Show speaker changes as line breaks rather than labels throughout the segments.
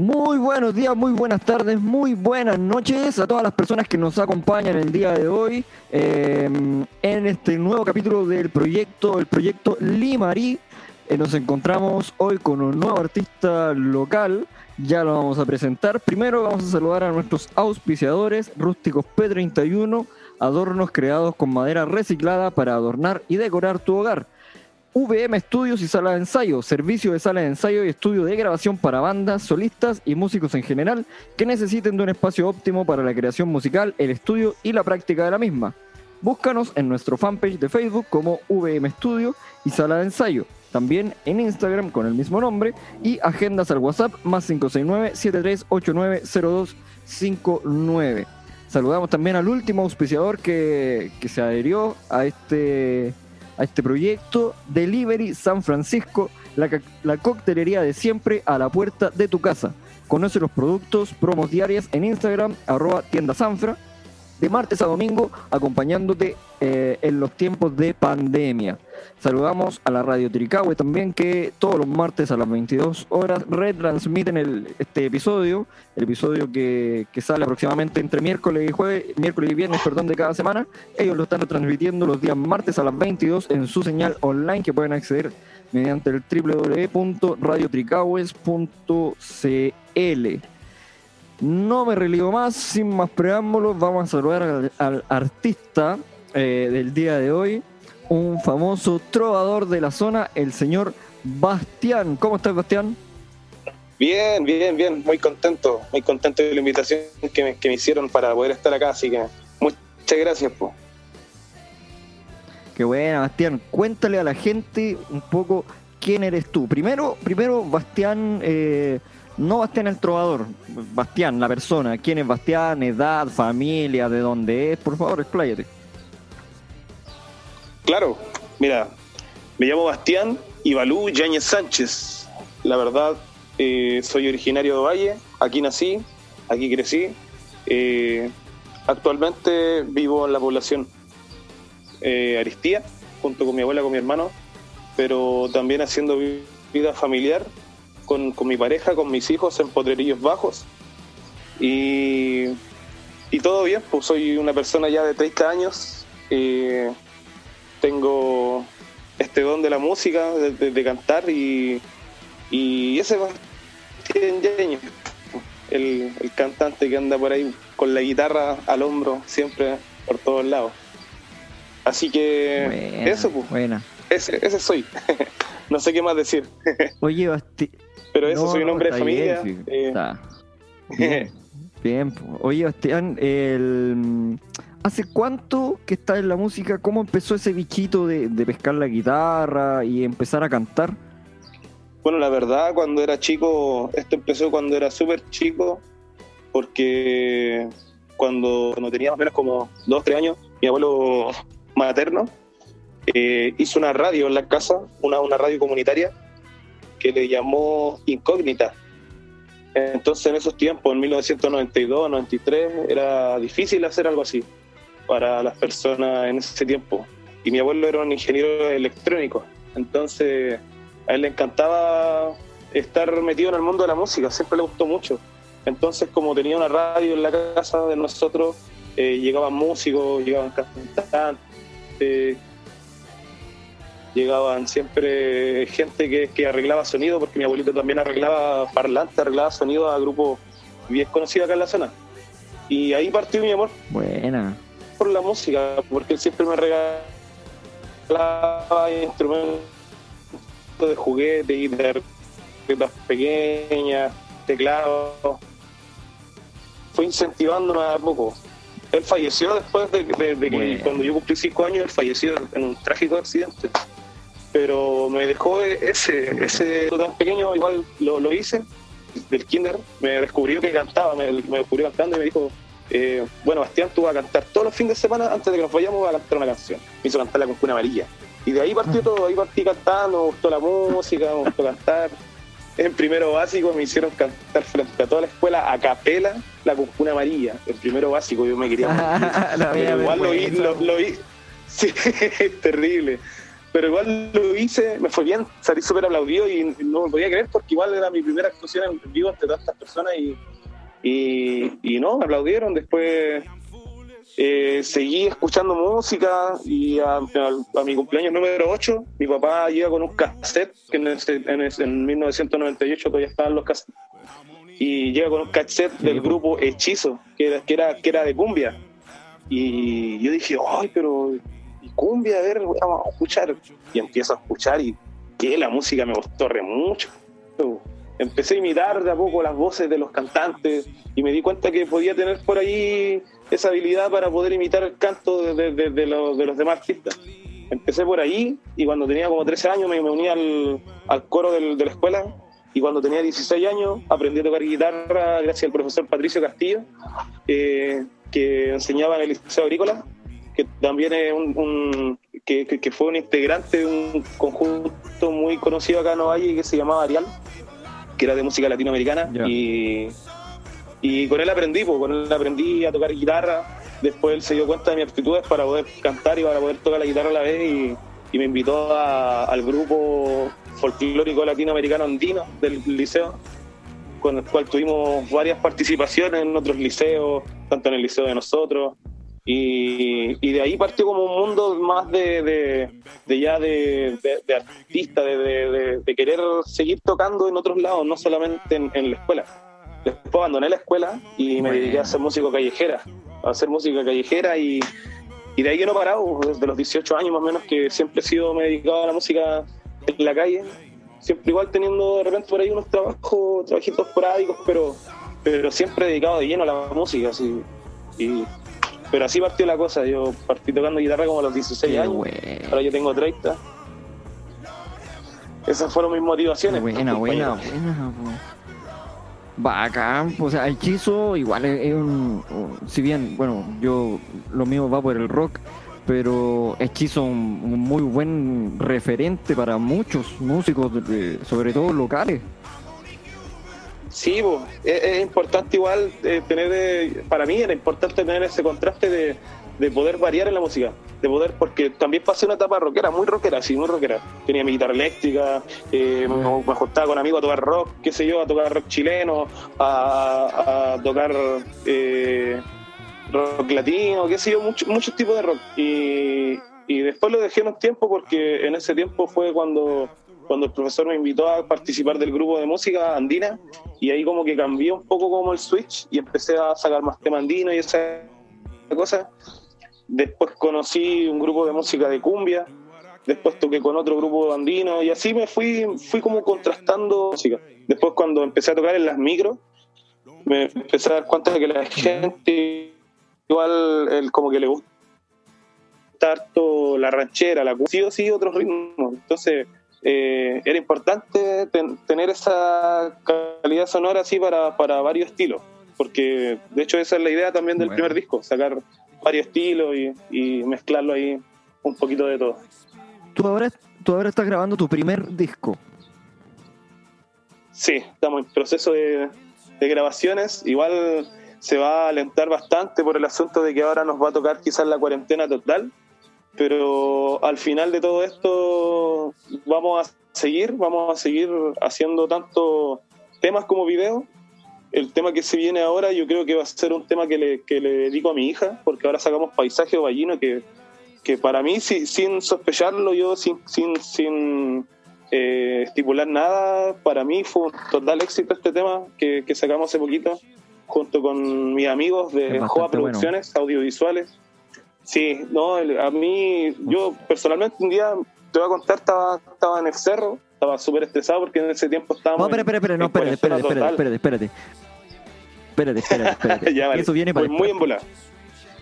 Muy buenos días, muy buenas tardes, muy buenas noches a todas las personas que nos acompañan el día de hoy eh, en este nuevo capítulo del proyecto, el proyecto Limarí. Eh, nos encontramos hoy con un nuevo artista local, ya lo vamos a presentar. Primero vamos a saludar a nuestros auspiciadores, Rústicos P31, adornos creados con madera reciclada para adornar y decorar tu hogar. VM Estudios y Sala de Ensayo, servicio de sala de ensayo y estudio de grabación para bandas, solistas y músicos en general que necesiten de un espacio óptimo para la creación musical, el estudio y la práctica de la misma. Búscanos en nuestro fanpage de Facebook como VM Estudio y Sala de Ensayo, también en Instagram con el mismo nombre y agendas al WhatsApp más 569-7389-0259. Saludamos también al último auspiciador que, que se adherió a este a este proyecto Delivery San Francisco, la, la coctelería de siempre a la puerta de tu casa. Conoce los productos, promos diarias en Instagram, arroba de martes a domingo, acompañándote eh, en los tiempos de pandemia. Saludamos a la Radio Tricahue también, que todos los martes a las 22 horas retransmiten el, este episodio, el episodio que, que sale aproximadamente entre miércoles y jueves, miércoles y viernes, perdón, de cada semana. Ellos lo están retransmitiendo los días martes a las 22 en su señal online que pueden acceder mediante el www.radiotricahues.cl. No me religo más, sin más preámbulos, vamos a saludar al, al artista eh, del día de hoy, un famoso trovador de la zona, el señor Bastián. ¿Cómo estás, Bastián?
Bien, bien, bien, muy contento, muy contento de la invitación que me, que me hicieron para poder estar acá, así que muchas gracias. Po.
Qué buena, Bastián. Cuéntale a la gente un poco quién eres tú. Primero, primero Bastián, eh, no Bastián el trovador, Bastián, la persona. ¿Quién es Bastián? Edad, familia, de dónde es. Por favor, expláyate.
Claro, mira, me llamo Bastián Ibalú Yáñez Sánchez. La verdad, eh, soy originario de Valle, aquí nací, aquí crecí. Eh, actualmente vivo en la población eh, Aristía, junto con mi abuela, con mi hermano, pero también haciendo vida familiar con, con mi pareja, con mis hijos en Potrerillos Bajos. Y, y todo bien, pues soy una persona ya de 30 años. Eh, tengo este don de la música, de, de, de cantar y, y ese Bastián Yáñez, el, el cantante que anda por ahí con la guitarra al hombro siempre por todos lados. Así que
Buena,
eso, pues,
Buena.
ese, ese soy. no sé qué más decir.
Oye, Bastián.
Pero eso, soy un hombre de
bien,
familia.
sí,
eh,
está. Bien, bien. Oye, Bastián, el... ¿hace cuánto que estás en la música? ¿Cómo empezó ese bichito de, de pescar la guitarra y empezar a cantar?
Bueno, la verdad, cuando era chico, esto empezó cuando era súper chico, porque cuando, cuando tenía más o menos como dos, tres años, mi abuelo materno eh, hizo una radio en la casa, una, una radio comunitaria, que le llamó Incógnita. Entonces, en esos tiempos, en 1992, 93, era difícil hacer algo así para las personas en ese tiempo. Y mi abuelo era un ingeniero electrónico, entonces a él le encantaba estar metido en el mundo de la música, siempre le gustó mucho. Entonces, como tenía una radio en la casa de nosotros, eh, llegaban músicos, llegaban cantantes, llegaban siempre gente que, que, arreglaba sonido, porque mi abuelito también arreglaba parlantes, arreglaba sonido a grupos bien conocidos acá en la zona. Y ahí partió mi amor
Buena.
por la música, porque él siempre me regalaba instrumentos de juguete y de guitarras pequeñas, teclados. Fue incentivándome a poco. Él falleció después de, de, de que
Bueno.
cuando yo cumplí cinco años, él falleció en un trágico accidente. Pero me dejó ese, ese tan pequeño, igual lo, lo hice, del kinder, me descubrió que cantaba, me, me descubrió cantando y me dijo, eh, bueno, Bastián, tú vas a cantar todos los fines de semana, antes de que nos vayamos, vas a cantar una canción. Me hizo cantar la concuna amarilla. Y de ahí partió todo, ahí partí cantando, me gustó la música, me gustó cantar. En primero básico me hicieron cantar frente a toda la escuela a capela la concuna amarilla. En primero básico yo me quería morir. Pero igual lo lo, lo vi. Sí, es terrible. Pero igual lo hice, me fue bien, salí súper aplaudido y no me podía creer porque igual era mi primera actuación en vivo ante tantas personas y, y, no, me aplaudieron. Después eh, seguí escuchando música y a, mi cumpleaños número 8, mi papá llega con un cassette, que en, en, 1998 todavía estaban los cassettes, y llega con un cassette del grupo Hechizo, que era, que era, que era de cumbia. Y yo dije, ay, pero cumbia, a ver, vamos a escuchar. Y empiezo a escuchar y que la música me gustó re mucho. Empecé a imitar de a poco las voces de los cantantes y me di cuenta que podía tener por ahí esa habilidad para poder imitar el canto de, los, demás artistas. Empecé por ahí y cuando tenía como 13 años me, uní al, coro de la escuela y cuando tenía 16 años aprendí a tocar guitarra gracias al profesor Patricio Castillo, eh, que enseñaba en el Liceo Agrícola que también es un, que, fue un integrante de un conjunto muy conocido acá en Ovalle que se llamaba Arial, que era de música latinoamericana y, y con él aprendí, pues, con él aprendí a tocar guitarra, después él se dio cuenta de mis aptitudes para poder cantar y para poder tocar la guitarra a la vez y, me invitó al grupo folclórico latinoamericano andino del liceo con el cual tuvimos varias participaciones en otros liceos, tanto en el liceo de nosotros, y, de ahí partió como un mundo más de, ya de, artista, de, querer seguir tocando en otros lados, no solamente en, la escuela. Después abandoné la escuela y me dediqué a hacer músico callejera, a hacer música callejera y, de ahí yo no he parado, desde los 18 años más o menos, que siempre he sido me dedicado a la música en la calle, siempre igual teniendo de repente por ahí unos trabajos, trabajitos esporádicos, pero, pero siempre dedicado de lleno a la música. Así, y pero así partió la cosa. Yo partí tocando guitarra como a los 16 años. Ahora yo tengo 30. Esas fueron mis motivaciones.
Buena, buena, buena. Bacán, o sea, hechizo igual es, un, si bien, bueno, yo lo mío va por el rock, pero hechizo un, un muy buen referente para muchos músicos, sobre todo locales.
Sí, es, importante igual eh, tener, eh, para mí era importante tener ese contraste de, poder variar en la música, de poder, porque también pasé una etapa rockera, muy rockera, sí, muy rockera. Tenía mi guitarra eléctrica, eh, me, me juntaba con amigos a tocar rock, qué sé yo, a tocar rock chileno, a, tocar rock latino, qué sé yo, muchos tipos de rock. Y, y después lo dejé en un tiempo porque en ese tiempo fue cuando cuando el profesor me invitó a participar del grupo de música andina y ahí como que cambió un poco como el switch y empecé a sacar más tema andino y esa cosa. Después conocí un grupo de música de cumbia, después toqué con otro grupo andino y así me fui, fui como contrastando música. Después cuando empecé a tocar en las micros, me empecé a dar cuenta de que la gente igual el, como que le gusta harto la ranchera, la sí o sí otros ritmos. Entonces eh, era importante tener esa calidad sonora así para, para, varios estilos, porque de hecho esa es la idea también del primer disco, sacar varios estilos y, mezclarlo ahí un poquito de todo.
¿Tú ahora, tú ahora estás grabando tu primer disco.
Sí, estamos en proceso de, de grabaciones, igual se va a alentar bastante por el asunto de que ahora nos va a tocar quizás la cuarentena total pero al final de todo esto vamos a seguir, vamos a seguir haciendo tanto temas como videos. El tema que se viene ahora yo creo que va a ser un tema que le, que le dedico a mi hija, porque ahora sacamos Paisaje Ovallino, que, que para mí, sin sospecharlo, yo sin, sin, sin eh, estipular nada, para mí fue un total éxito este tema que, que sacamos hace poquito, junto con mis amigos de Joa Producciones, audiovisuales Sí, no, a mí, yo personalmente un día, te voy a contar, estaba, estaba en el cerro, estaba súper estresado porque en ese tiempo estábamos.
No, espera, espera, no, espérate, espérate, espérate, espérate, espérate. Espérate, espérate, ya, vale. Eso viene para.
muy en bola.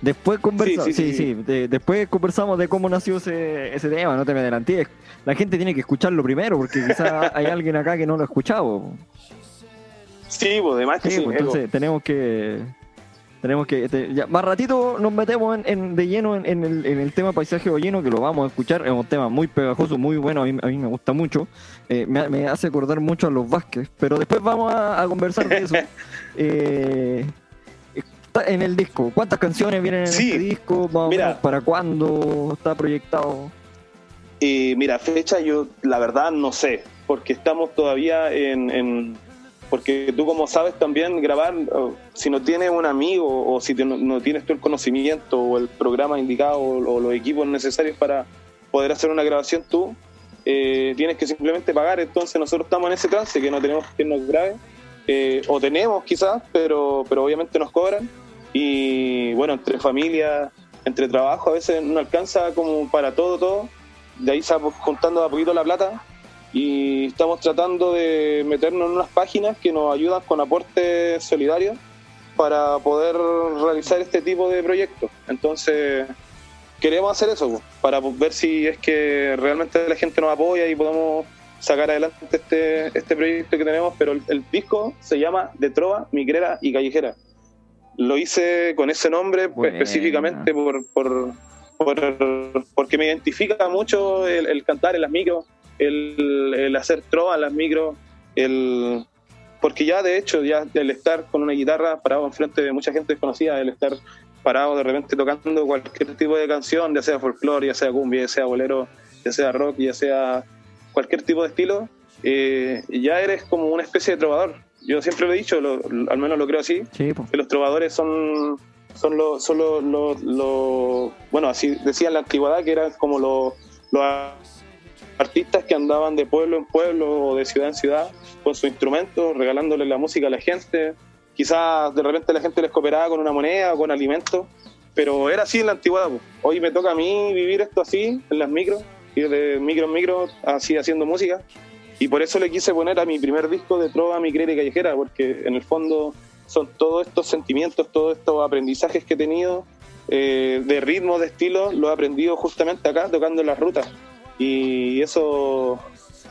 Después conversamos, sí, sí, sí, después conversamos de cómo nació ese, ese tema, no te me adelanté. La gente tiene que escucharlo primero, porque quizás hay alguien acá que no lo ha escuchado.
Sí, pues además que sí.
Pues, entonces tenemos que tenemos que. Este, ya, más ratito nos metemos en, de lleno en, el, en, el, tema paisaje lleno, que lo vamos a escuchar. Es un tema muy pegajoso, muy bueno. A mí, a mí me gusta mucho. Eh, me, hace acordar mucho a los Vázquez. Pero después vamos a, conversar de eso. eh, en el disco, ¿cuántas canciones vienen en este disco? ¿Para cuándo está proyectado?
Y mira, fecha yo la verdad no sé, porque estamos todavía en, porque tú como sabes también grabar, si no tienes un amigo o si no, tienes tú el conocimiento o el programa indicado o, los equipos necesarios para poder hacer una grabación tú, eh, tienes que simplemente pagar. Entonces nosotros estamos en ese trance que no tenemos que nos grabe, eh, o tenemos quizás, pero, pero obviamente nos cobran. Y bueno, entre familia, entre trabajo, a veces no alcanza como para todo, todo. De ahí estamos juntando a poquito la plata y estamos tratando de meternos en unas páginas que nos ayudan con aportes solidarios para poder realizar este tipo de proyectos. Entonces, queremos hacer eso, para ver si es que realmente la gente nos apoya y podemos sacar adelante este, este proyecto que tenemos, pero el, disco se llama De Trova, Migrera y Callejera. Lo hice con ese nombre específicamente por, por, porque me identifica mucho el, el cantar en las micros, el, hacer trova en las micros, el, porque ya de hecho, ya el estar con una guitarra parado enfrente de mucha gente desconocida, el estar parado de repente tocando cualquier tipo de canción, ya sea folclore, ya sea cumbia, ya sea bolero, ya sea rock, ya sea cualquier tipo de estilo, eh, ya eres como una especie de trovador. Yo siempre lo he dicho, al menos lo creo así, que los trovadores son son los, son los, bueno, así decían en la antigüedad que eran como los, los artistas que andaban de pueblo en pueblo o de ciudad en ciudad con su instrumento, regalándole la música a la gente. Quizás de repente la gente les cooperaba con una moneda o con alimentos, pero era así en la antigüedad. Hoy me toca a mí vivir esto así, en las micros, ir de micro en micro, así haciendo música. Y por eso le quise poner a mi primer disco de Trova, Mi Crere Callejera, porque en el fondo son todos estos sentimientos, todos estos aprendizajes que he tenido eh, de ritmo, de estilo, lo he aprendido justamente acá, tocando las rutas y eso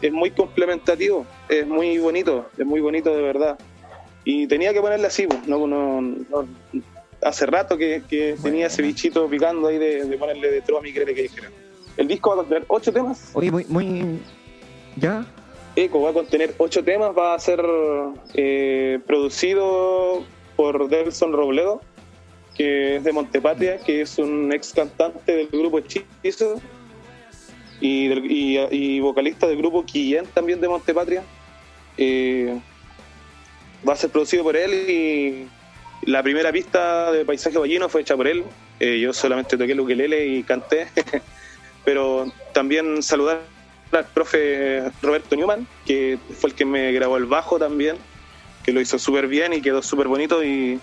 es muy complementativo, es muy bonito, es muy bonito de verdad. Y tenía que ponerle así, pues, no, no, hace rato que, tenía ese bichito picando ahí de, ponerle de trova mi que dijera. El disco va a contener ocho temas.
Oye, muy, muy... ¿Ya?
Eco va a contener ocho temas, va a ser eh, producido por Delson Robledo, que es de Montepatria, que es un ex cantante del grupo Hechizo y, y, vocalista del grupo Quillén también de Montepatria. Eh, va a ser producido por él y la primera pista de Paisaje Ballino fue hecha por él. Eh, yo solamente toqué el ukelele y canté, pero también saludar al profe Roberto Newman, que fue el que me grabó el bajo también, que lo hizo súper bien y quedó súper bonito y,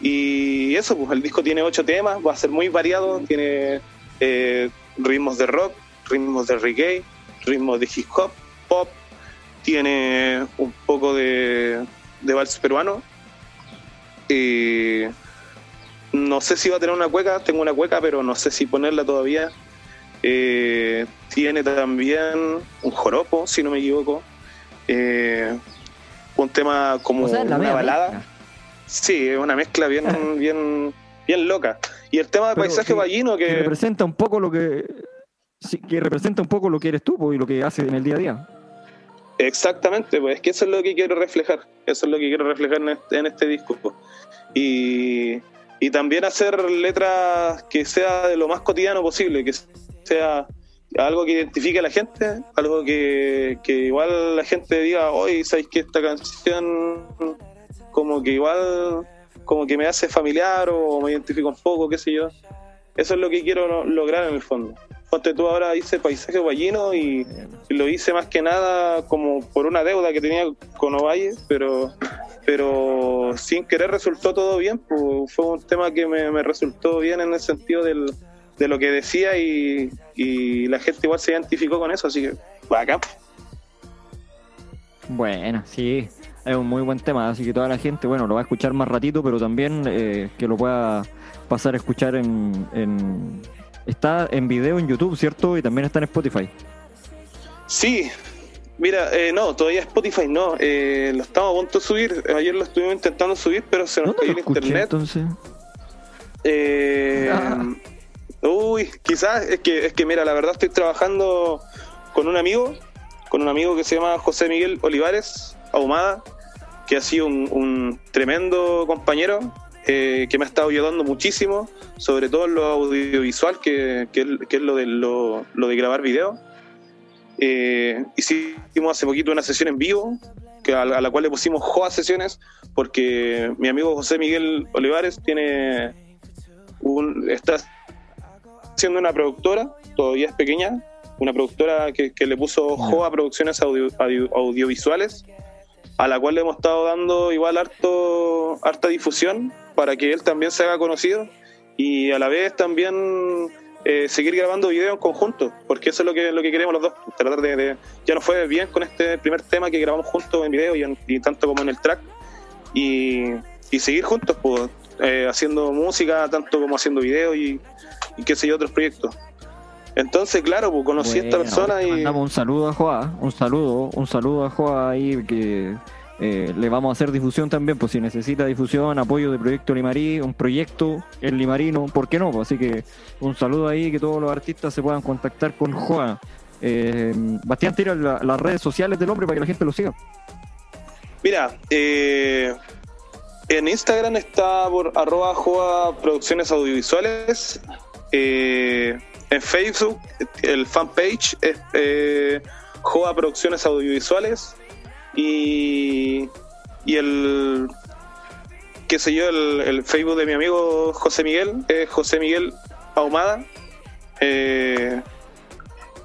y eso, pues el disco tiene ocho temas, va a ser muy variado, tiene eh, ritmos de rock, ritmos de reggae, ritmos de hip hop, pop, tiene un poco de, de vals peruano. no sé si va a tener una cueca, tengo una cueca, pero no sé si ponerla todavía. Eh, tiene también un joropo, si no me equivoco. Eh, un tema como una balada. Sí, es una mezcla bien, bien, bien loca. Y el tema de paisaje ballino que,
que representa un poco lo que que representa un poco lo que eres tú y lo que haces en el día a día.
Exactamente, pues es que eso es lo que quiero reflejar, eso es lo que quiero reflejar en este, en este disco. Y, y también hacer letras que sea de lo más cotidiano posible, que sea algo que identifique a la gente, algo que, que igual la gente diga, hoy sabéis que esta canción como que igual como que me hace familiar o me identifico un poco, qué sé yo. Eso es lo que quiero lograr en el fondo tú ahora hice paisaje guayino y, lo hice más que nada como por una deuda que tenía con Ovalle, pero, pero sin querer resultó todo bien, pues fue un tema que me, resultó bien en el sentido de lo que decía y, la gente igual se identificó con eso, así que acá.
Bueno, sí, es un muy buen tema, así que toda la gente, bueno, lo va a escuchar más ratito, pero también eh, que lo pueda pasar a escuchar en, Está en video en YouTube, ¿cierto? Y también está en Spotify.
Sí, mira, eh, no, todavía Spotify no. Eh, lo estamos a punto de subir. Ayer lo estuvimos intentando subir, pero se nos cayó el internet.
Entonces?
Eh, ah. Uy, quizás es que, es que, mira, la verdad estoy trabajando con un amigo, con un amigo que se llama José Miguel Olivares Ahumada, que ha sido un, un tremendo compañero eh, que me ha estado ayudando muchísimo, sobre todo en lo audiovisual, que, que, es lo de, lo, de grabar video. Eh, hicimos hace poquito una sesión en vivo, que a, la, cual le pusimos JOA sesiones, porque mi amigo José Miguel Olivares tiene un, está haciendo una productora, todavía es pequeña, una productora que, le puso JOA Producciones Audiovisuales, a la cual le hemos estado dando igual harto, harta difusión para que él también se haga conocido y a la vez también eh, seguir grabando videos en conjunto, porque eso es lo que, lo que queremos los dos, tratar de, ya nos fue bien con este primer tema que grabamos juntos en video y, tanto como en el track, y, seguir juntos, pues, eh, haciendo música, tanto como haciendo videos y, y qué sé yo, otros proyectos. Entonces, claro, pues conocí a esta persona y.
Mandamos un saludo a Joa, un saludo, un saludo a Joa ahí que eh, le vamos a hacer difusión también, pues si necesita difusión, apoyo de Proyecto Limarí, un proyecto en Limarino, ¿por qué no? Pues, así que un saludo ahí, que todos los artistas se puedan contactar con Joa. Eh, Bastián, tira las redes sociales del hombre para que la gente lo siga.
Mira, eh, en Instagram está por arroba Joa Producciones Audiovisuales. Eh, en Facebook, el fanpage es eh, Joa Producciones Audiovisuales y, y el, qué sé yo, el, Facebook de mi amigo José Miguel es José Miguel Ahumada. Eh,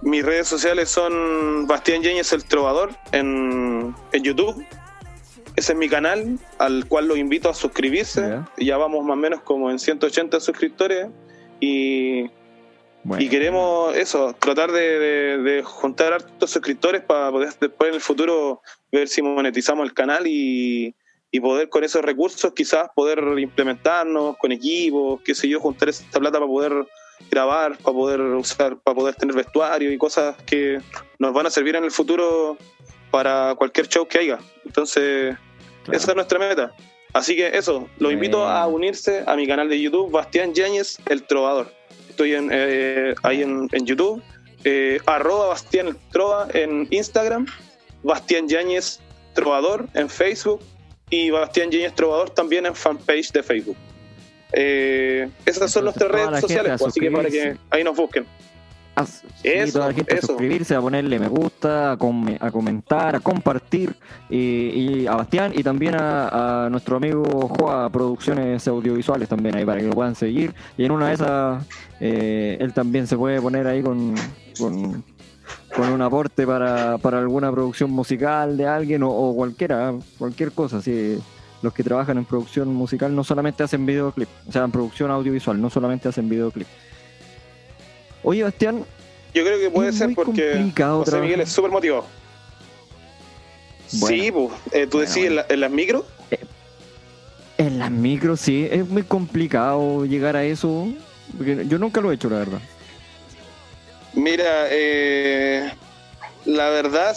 mis redes sociales son Bastián Yáñez el Trovador en, en, YouTube. Ese es mi canal, al cual los invito a suscribirse. Ya vamos más o menos como en 180 suscriptores. Y y queremos eso, tratar de, juntar hartos suscriptores para poder después en el futuro ver si monetizamos el canal y, poder con esos recursos quizás poder implementarnos con equipos, qué sé yo, juntar esta plata para poder grabar, para poder usar, para poder tener vestuario y cosas que nos van a servir en el futuro para cualquier show que haya. Entonces, esa es nuestra meta. Así que eso, los invito a unirse a mi canal de YouTube, Bastián Yáñez, el Trovador estoy en, eh, ahí en, YouTube, eh, arroba Bastián Trova en Instagram, Bastián Yáñez Trovador en Facebook y Bastián Yáñez Trovador también en fanpage de Facebook. Eh, esas son nuestras redes sociales, pues, así que para que ahí nos busquen
eso, toda la gente a suscribirse, a ponerle me gusta, a, comentar, a compartir. Y, a Bastián y también a, nuestro amigo Joa Producciones Audiovisuales también ahí para que lo puedan seguir. Y en una de esas, eh, él también se puede poner ahí con, con, un aporte para, alguna producción musical de alguien o, cualquiera, cualquier cosa. Así, los que trabajan en producción musical no solamente hacen videoclip, o sea, en producción audiovisual, no solamente hacen videoclip. Oye, Bastián.
Yo creo que puede ser porque José Miguel es súper motivado. sí, pues, eh, tú decís en, las micros.
Eh, en las micros, sí, es muy complicado llegar a eso. Porque yo nunca lo he hecho, la verdad.
Mira, eh, la verdad,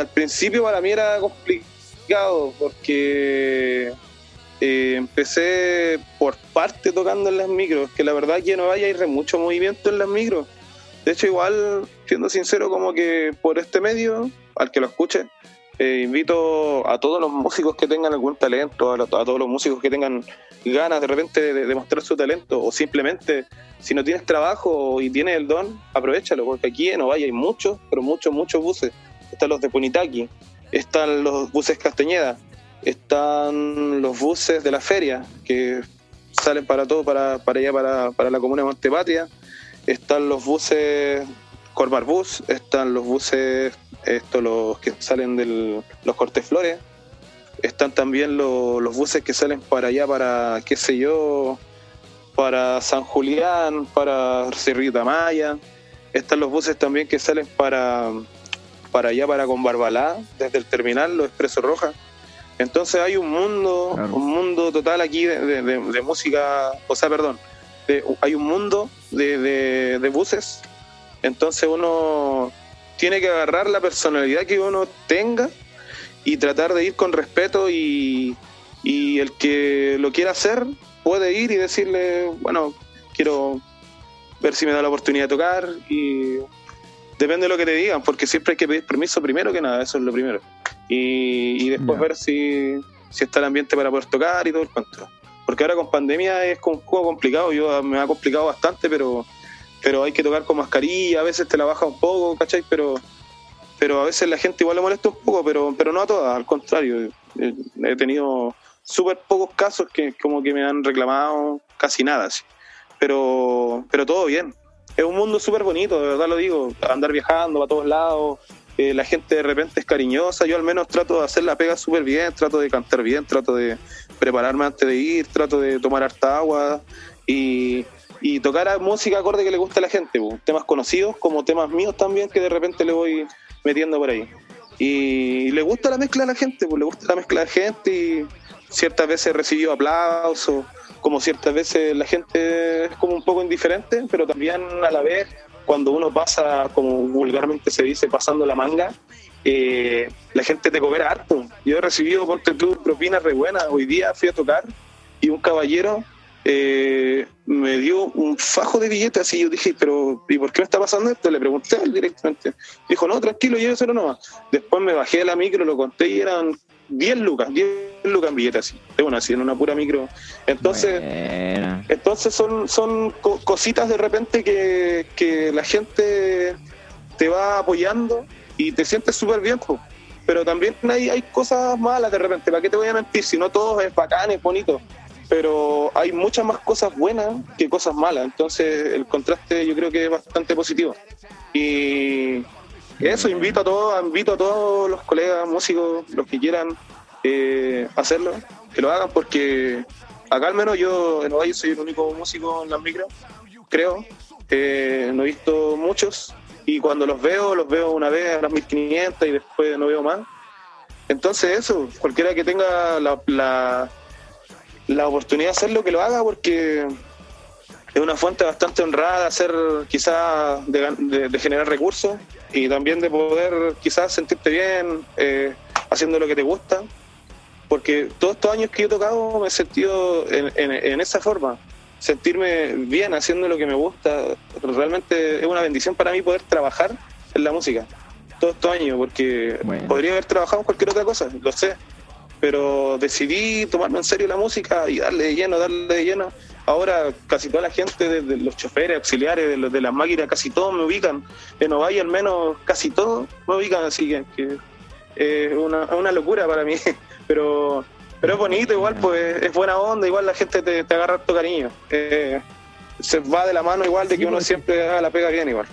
al principio para mí era complicado porque empecé por parte tocando en las micros, que la verdad que no vaya a ir mucho movimiento en las micros. De hecho, igual, siendo sincero, como que por este medio, al que lo escuche, eh, invito a todos los músicos que tengan algún talento, a, todos los músicos que tengan ganas de repente de demostrar su talento, o simplemente si no tienes trabajo y tienes el don, aprovechalo, porque aquí en Ovalle hay muchos, pero muchos, muchos buses. Están los de Punitaki, están los buses Castañeda, están los buses de la feria, que salen para todo, para, para allá, para, para la comuna de Montepatria, están los buses Corbar Bus, están los buses, estos los que salen de los Corteflores, están también los buses que salen para allá, para, qué sé yo, para San Julián, para Cerrita Maya, están los buses también que salen para, para allá, para Conbarbalá, desde el terminal, los Expreso Roja. Entonces hay un mundo, un mundo total aquí de, música, o sea, perdón, hay un mundo de, buses. Entonces uno tiene que agarrar la personalidad que uno tenga y tratar de ir con respeto y, y el que lo quiera hacer puede ir y decirle, bueno, quiero ver si me da la oportunidad de tocar y depende de lo que te digan, porque siempre hay que pedir permiso primero que nada, eso es lo primero y, después ver si, si está el ambiente para poder tocar y todo el cuento. porque ahora con pandemia es un poco complicado, yo me ha complicado bastante, pero pero hay que tocar con mascarilla, a veces te la baja un poco, ¿cachai? Pero pero a veces la gente igual le molesta un poco, pero pero no a todas, al contrario, he tenido súper pocos casos que como que me han reclamado casi nada, así. Pero pero todo bien. Es un mundo súper bonito, de verdad lo digo, andar viajando a todos lados, eh, la gente de repente es cariñosa, yo al menos trato de hacer la pega súper bien, trato de cantar bien, trato de prepararme antes de ir, trato de tomar harta agua y, tocar música acorde que le guste a la gente, temas conocidos como temas míos también que de repente le voy metiendo por ahí. Y le gusta la mezcla a la gente, pues le gusta la mezcla la gente y ciertas veces recibió aplausos, como ciertas veces la gente es como un poco indiferente, pero también a la vez cuando uno pasa, como vulgarmente se dice, pasando la manga, eh, la gente te coopera harto. Yo he recibido, ponte tú, propinas re buenas. Hoy día fui a tocar y un caballero eh, me dio un fajo de billetes y yo dije, pero ¿y por qué me está pasando esto? Le pregunté directamente. Dijo, no, tranquilo, lléveselo nomás. Después me bajé de la micro, lo conté y eran 10 lucas, 10 lucas en billetes así. Bueno, así en una pura micro. Entonces, entonces son, son cositas de repente que, que la gente te va apoyando y te sientes súper bien, pero también hay, hay cosas malas de repente, ¿para qué te voy a mentir? Si no todo es bacán, es bonito, pero hay muchas más cosas buenas que cosas malas, entonces el contraste yo creo que es bastante positivo. Y eso, invito a todos, invito a todos los colegas músicos, los que quieran eh, hacerlo, que lo hagan porque acá al menos yo en Ovalle soy el único músico en las micro, creo, eh, no he visto muchos y cuando los veo, los veo una vez a las 1500 y después no veo más. Entonces eso, cualquiera que tenga la, la, oportunidad de hacerlo, que lo haga porque es una fuente bastante honrada de hacer, quizás, de, generar recursos y también de poder quizás sentirte bien eh, haciendo lo que te gusta. Porque todos estos años que yo he tocado me he sentido en, en esa forma, sentirme bien haciendo lo que me gusta. Realmente es una bendición para mí poder trabajar en la música todos estos años, porque podría haber trabajado en cualquier otra cosa, lo sé, pero decidí tomarme en serio la música y darle de lleno, darle de lleno. Ahora casi toda la gente, desde los choferes, auxiliares, de, de las máquinas, casi todos me ubican. En Ovalle al menos casi todos me ubican, así que, es una, una locura para mí. Pero pero es bonito, igual, pues es buena onda, igual la gente te, agarra harto cariño. Eh, se va de la mano igual de que uno siempre haga la pega bien igual.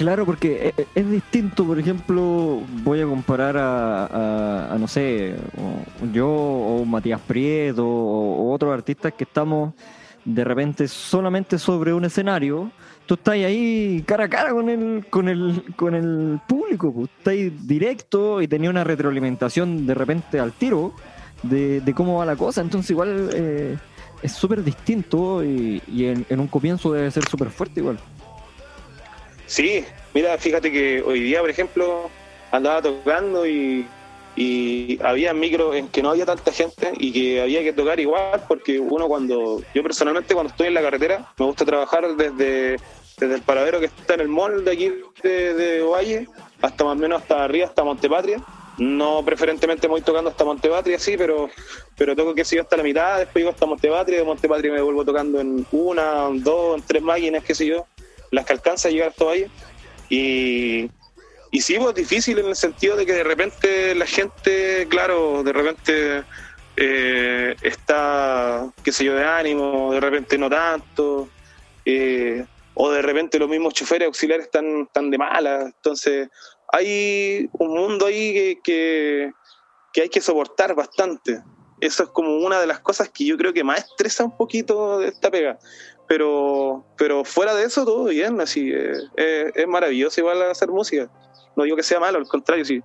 Claro, porque es, distinto, por ejemplo, voy a comparar a, no sé, yo o Matías Prieto o otros artistas que estamos de repente solamente sobre un escenario tú estás ahí cara a cara con el, con el, con el público, pues. estás directo y tenía una retroalimentación de repente al tiro de, cómo va la cosa, entonces igual eh, es súper distinto y, en, un comienzo debe ser súper fuerte igual.
Sí, mira, fíjate que hoy día, por ejemplo, andaba tocando y, y había micros en que no había tanta gente y que había que tocar igual porque uno cuando, yo personalmente cuando estoy en la carretera me gusta trabajar desde desde el paradero que está en el mall de aquí de, de Ovalle hasta más o menos hasta arriba, hasta Montepatria. No preferentemente voy tocando hasta Montepatria, sí, pero, pero toco que sigo hasta la mitad, después llego hasta Montepatria, de Montepatria me vuelvo tocando en una, dos, en tres máquinas, qué sé yo, las que alcanza a llegar Ovalle. Y, y sí, pues difícil en el sentido de que de repente la gente, claro, de repente eh, está, qué sé yo, de ánimo, de repente no tanto. Eh, o de repente los mismos choferes auxiliares están, tan de mala. Entonces, hay un mundo ahí que, que, hay que soportar bastante. Eso es como una de las cosas que yo creo que más estresa un poquito de esta pega. Pero, pero fuera de eso, todo bien, así. Eh, eh, es maravilloso igual hacer música. No digo que sea malo, al contrario, sí.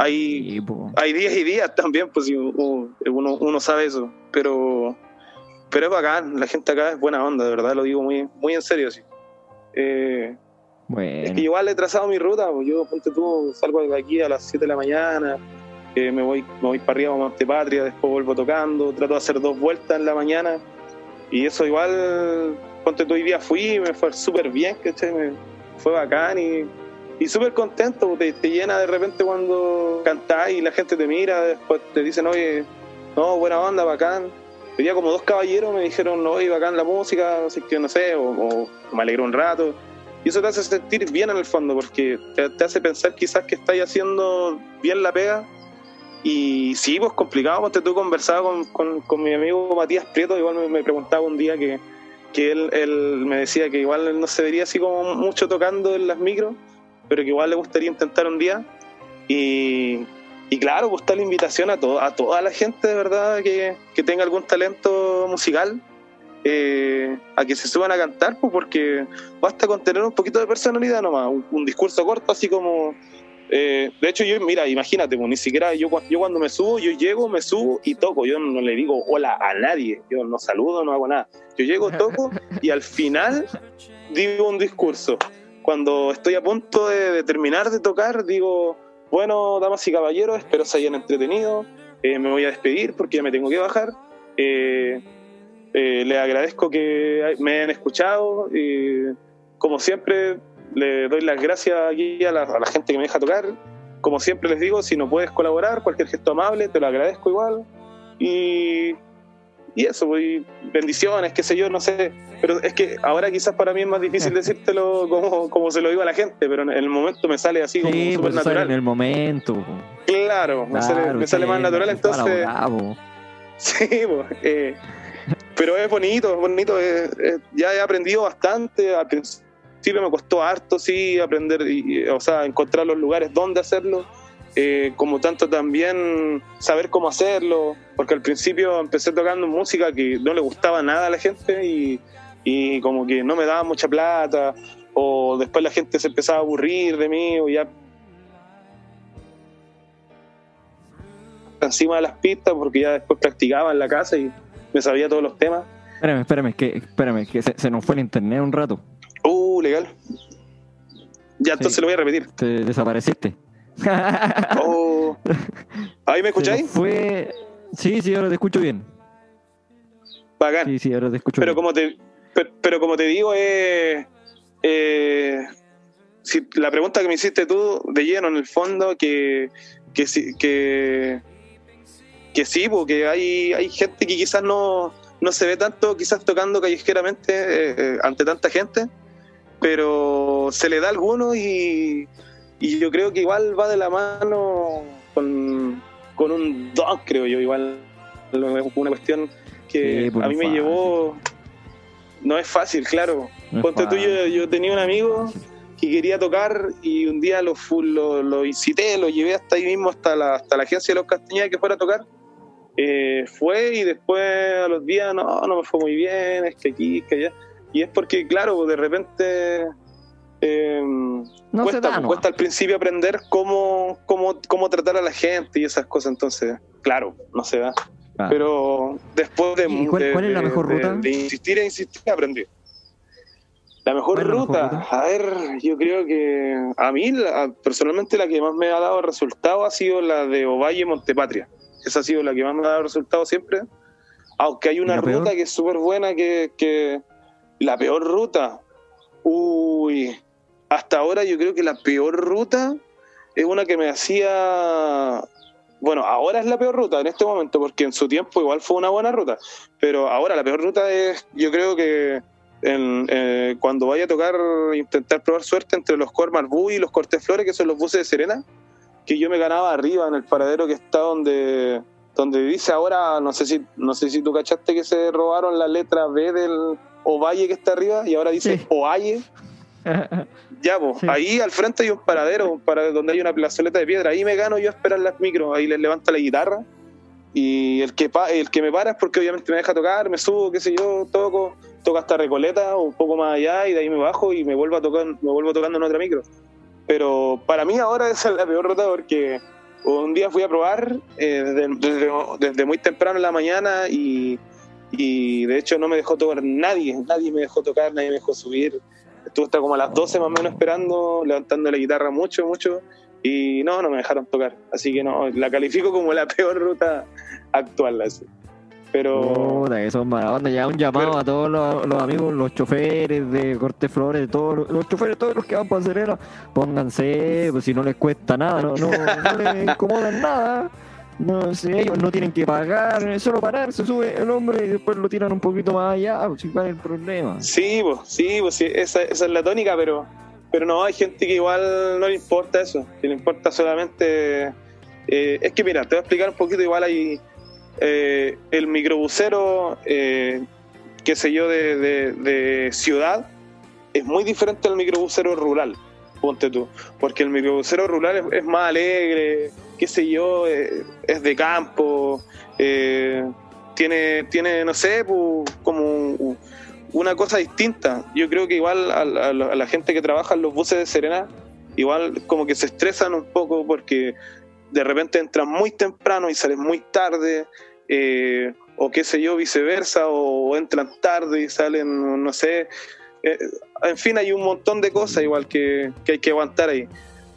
hay, hay días y días también, pues uno, uno sabe eso. Pero, pero es bacán, la gente acá es buena onda, de verdad, lo digo muy, muy en serio, sí. Eh, Es que igual he trazado mi ruta, pues yo ponte tú, salgo de aquí a las 7 de la mañana, me, voy, me voy para arriba a Montepatria, después vuelvo tocando, trato de hacer dos vueltas en la mañana y eso igual, ponte tú hoy día fui, me fue súper bien, Me fue bacán y, y súper contento, te, te, llena de repente cuando cantás y la gente te mira, después te dicen, oye, no, buena onda, bacán. Veía como dos caballeros me dijeron, acá en la música, así que no sé, o, me alegró un rato. Y eso te hace sentir bien en el fondo, porque te, hace pensar quizás que estáis haciendo bien la pega. Y sí, pues complicado, porque tú conversaba con, con, con, mi amigo Matías Prieto, igual me, preguntaba un día que, que él, él, me decía que igual él no se vería así como mucho tocando en las micros, pero que igual le gustaría intentar un día. Y, y claro, pues está la invitación a, to a toda la gente de verdad que, que tenga algún talento musical eh, a que se suban a cantar, pues porque basta con tener un poquito de personalidad nomás, un, discurso corto así como... Eh, de hecho, yo, mira, imagínate, pues, ni siquiera yo, yo cuando me subo, yo llego, me subo y toco. Yo no le digo hola a nadie, yo no saludo, no hago nada. Yo llego, toco y al final digo un discurso. Cuando estoy a punto de terminar de tocar, digo, bueno, damas y caballeros, espero se hayan entretenido. Eh, me voy a despedir porque ya me tengo que bajar. Eh, eh, les agradezco que me hayan escuchado. y como siempre, le doy las gracias aquí a la, a la, gente que me deja tocar. Como siempre les digo, si no puedes colaborar, cualquier gesto amable, te lo agradezco igual. Y y eso, pues, bendiciones, qué sé yo, no sé. Pero es que ahora quizás para mí es más difícil decírtelo como, como se lo digo a la gente, pero en el momento me sale así como
sí, pues
natural.
en el momento.
Claro, me sale, me sale más natural, entonces. Sí, pues, eh, pero es bonito, es bonito. Eh, eh, ya he aprendido bastante. Al me costó harto, sí, aprender, y, o sea, encontrar los lugares donde hacerlo eh, como tanto también saber cómo hacerlo, porque al principio empecé tocando música que no le gustaba nada a la gente y, y como que no me daba mucha plata, o después la gente se empezaba a aburrir de mí, o ya encima de las pistas, porque ya después practicaba en la casa y me sabía todos los temas.
Espérame, espérame, que, espérame, que se, se nos fue el internet un rato.
Legal. Ya, entonces
Sí.
lo voy a repetir.
Te desapareciste.
Oh. ¿Ahí me escucháis?
Fue... Sí, sí, ahora te escucho bien.
Bacán.
Sí, sí, ahora te escucho
pero
bien.
como te pero, pero como te digo eh, eh, si la pregunta que me hiciste tú de lleno en el fondo que que sí que que sí porque hay hay gente que quizás no no se ve tanto quizás tocando callejeramente eh, eh, ante tanta gente pero se le da a alguno y, y yo creo que igual va de la mano con, con un don creo yo igual una cuestión que
Sí, pues
a mí me
fácil.
llevó no es fácil claro
No
Ponte tú, yo, tenía un amigo que quería tocar y un día lo, lo, lo incité, lo llevé hasta ahí mismo, hasta la, hasta la agencia de los Castañeda que fuera a tocar. Eh, fue y después a los días, no, no me fue muy bien, es que aquí, es que allá. Y es porque, claro, de repente eh,
No
cuesta,
se da,
pues,
no.
cuesta al principio aprender cómo, cómo, cómo tratar a la gente y esas cosas. Entonces, claro, no se da.
Ah.
Pero después de,
¿Y cuál-
de-
cuál es la mejor
de-
ruta?
de insistir e insistir, aprendí. La mejor
¿Cuál es la mejor
ruta, a ver, yo creo que a mí la- personalmente la que más me ha dado resultado ha sido la de Ovalle Montepatria. Esa ha sido la que más me ha dado resultado siempre. Aunque hay una ruta que es súper buena, que, que la peor ruta, uy, hasta ahora yo creo que la peor ruta es una que me hacía bueno, ahora es la peor ruta en este momento, porque en su tiempo igual fue una buena ruta, pero ahora la peor ruta es, yo creo que en, eh, cuando vaya a tocar, intentar probar suerte entre los Cormar y los Cortés Flores, que son los buses de Serena, que yo me ganaba arriba en el paradero que está donde donde dice ahora, no sé si no sé si tú cachaste que se robaron la letra B del Ovalle que está arriba y ahora dice
Sí.
Ovalle. Ya, pues,
Sí.
ahí al frente hay un paradero para donde hay una plazoleta de piedra. Ahí me gano yo a esperar las micros. Ahí les levanta la guitarra. Y el que, pa- el que me para es porque obviamente me deja tocar, me subo, qué sé yo, toco, toco hasta Recoleta o un poco más allá y de ahí me bajo y me vuelvo, a tocar, me vuelvo tocando en otra micro. Pero para mí ahora esa es la peor ruta porque un día fui a probar eh, desde, desde- desde muy temprano en la mañana y, y de hecho no me dejó tocar nadie, nadie me dejó tocar, nadie me dejó subir. Estuve hasta como a las 12 más o menos esperando, levantando la guitarra mucho, mucho, y no, no me dejaron tocar. Así que no, la califico como la peor ruta actual. Así. Pero
Puta, que son onda. Ya un llamado
Pero-
a todos los, los amigos, los choferes de Corte Flores, todos los, los choferes, todos los que van para Serena, pónganse, pues si no les cuesta nada, no, no, no les incomodan nada, no sé, ellos no tienen que pagar, solo parar, se sube el hombre y después lo tiran un poquito más allá, pues cuál es el problema.
Sí, pues, sí, pues sí, esa, esa es la tónica, pero, pero no, hay gente que igual no le importa eso, que le importa solamente... eh, es que mira, te voy a explicar un poquito, igual hay eh, el microbusero, eh, qué sé yo, de, de- ciudad, es muy diferente al microbusero rural, ponte tú, porque el microbusero rural es más alegre, qué sé yo, eh, es de campo, eh, tiene, tiene, no sé, como un- una cosa distinta. Yo creo que igual a, la- a la- gente que trabaja en los buses de Serena, igual como que se estresan un poco porque de repente entran muy temprano y salen muy tarde, eh, o qué sé yo, viceversa, o entran tarde y salen, no sé. En fin, hay un montón de cosas igual que, que hay que aguantar ahí.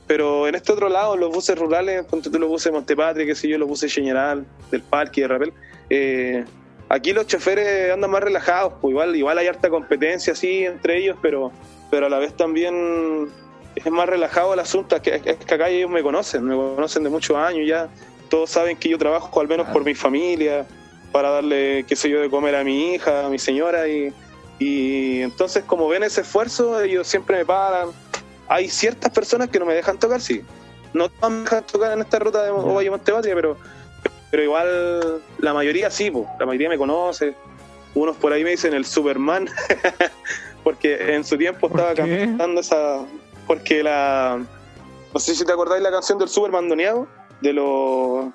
Pero en este otro lado, los buses rurales, ponte tú los buses de Montepatria, qué sé yo, los buses General, del Parque, de Rapel, eh, aquí los choferes andan más relajados, pues igual, igual hay harta competencia así entre ellos, pero, pero a la vez también es más relajado el asunto, es que, es que acá ellos me conocen, me conocen de muchos años ya, todos saben que yo trabajo al menos
Claro.
por mi familia, para darle, qué sé yo, de comer a mi hija, a mi señora, y, y entonces como ven ese esfuerzo, ellos siempre me paran. Hay ciertas personas que no me dejan tocar, sí. No todas me dejan tocar en esta ruta de. Ovalle Montepatria, pero, pero igual la mayoría sí, po. la mayoría me conoce. Unos por ahí me dicen el Superman, porque en su tiempo
¿Por
estaba cantando esa. Porque la. No sé si te acordáis la canción del Superman Doneado, de los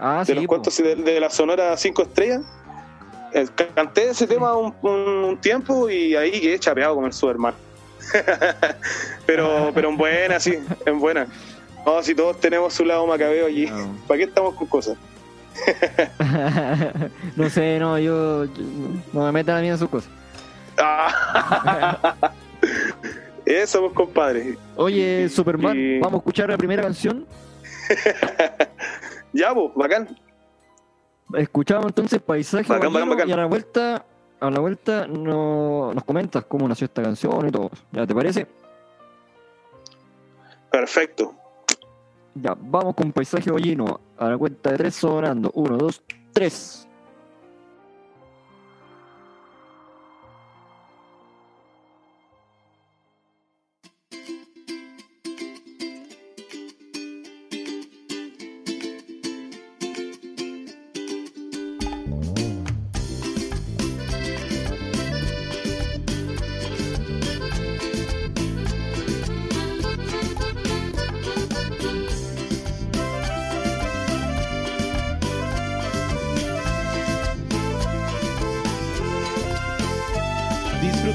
Ah,
de
sí,
los
po.
cuentos de, de la Sonora 5 Estrellas. Eh, Canté ese tema un, un- un tiempo y ahí quedé chapeado con el Superman. pero, pero en buena, sí, en buena. No, si todos tenemos su lado macabeo allí,
No.
¿para qué estamos con cosas?
no sé, no, yo, yo- no me metan a mí en sus cosas.
Ah. Eso, pues, compadre.
Oye, Superman,
y-
vamos a escuchar la primera canción.
Ya, pues, bacán.
Escuchamos entonces Paisaje
Bacán, bacán.
y a la vuelta, a la vuelta no, nos comentas cómo nació esta canción y todo. ¿Ya te parece?
Perfecto.
Ya, vamos con Paisaje Guayino. A la cuenta de tres sonando. Uno, dos, tres.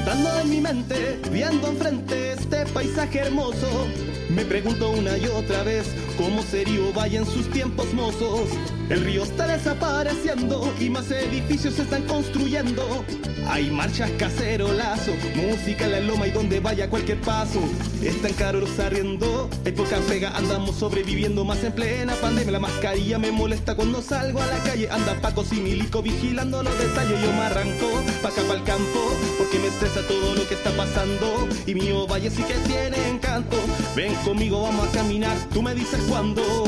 Disfrutando en mi mente, viendo enfrente este paisaje hermoso. Me pregunto una y otra vez cómo sería Valle en sus tiempos mozos. El río está desapareciendo y más edificios se están construyendo. Hay marchas cacerolazo, música en la loma y donde vaya cualquier paso. Están caros arriendo, época pega, andamos sobreviviendo más en plena pandemia. La mascarilla me molesta cuando salgo a la calle. Anda Pacos y Milico vigilando los detalles. Yo me arranco pa' acá pa'l campo, porque me estresa todo lo que está pasando. Y mi valle sí que tiene encanto. Ven conmigo, vamos a caminar, tú me dices cuándo.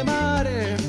Algo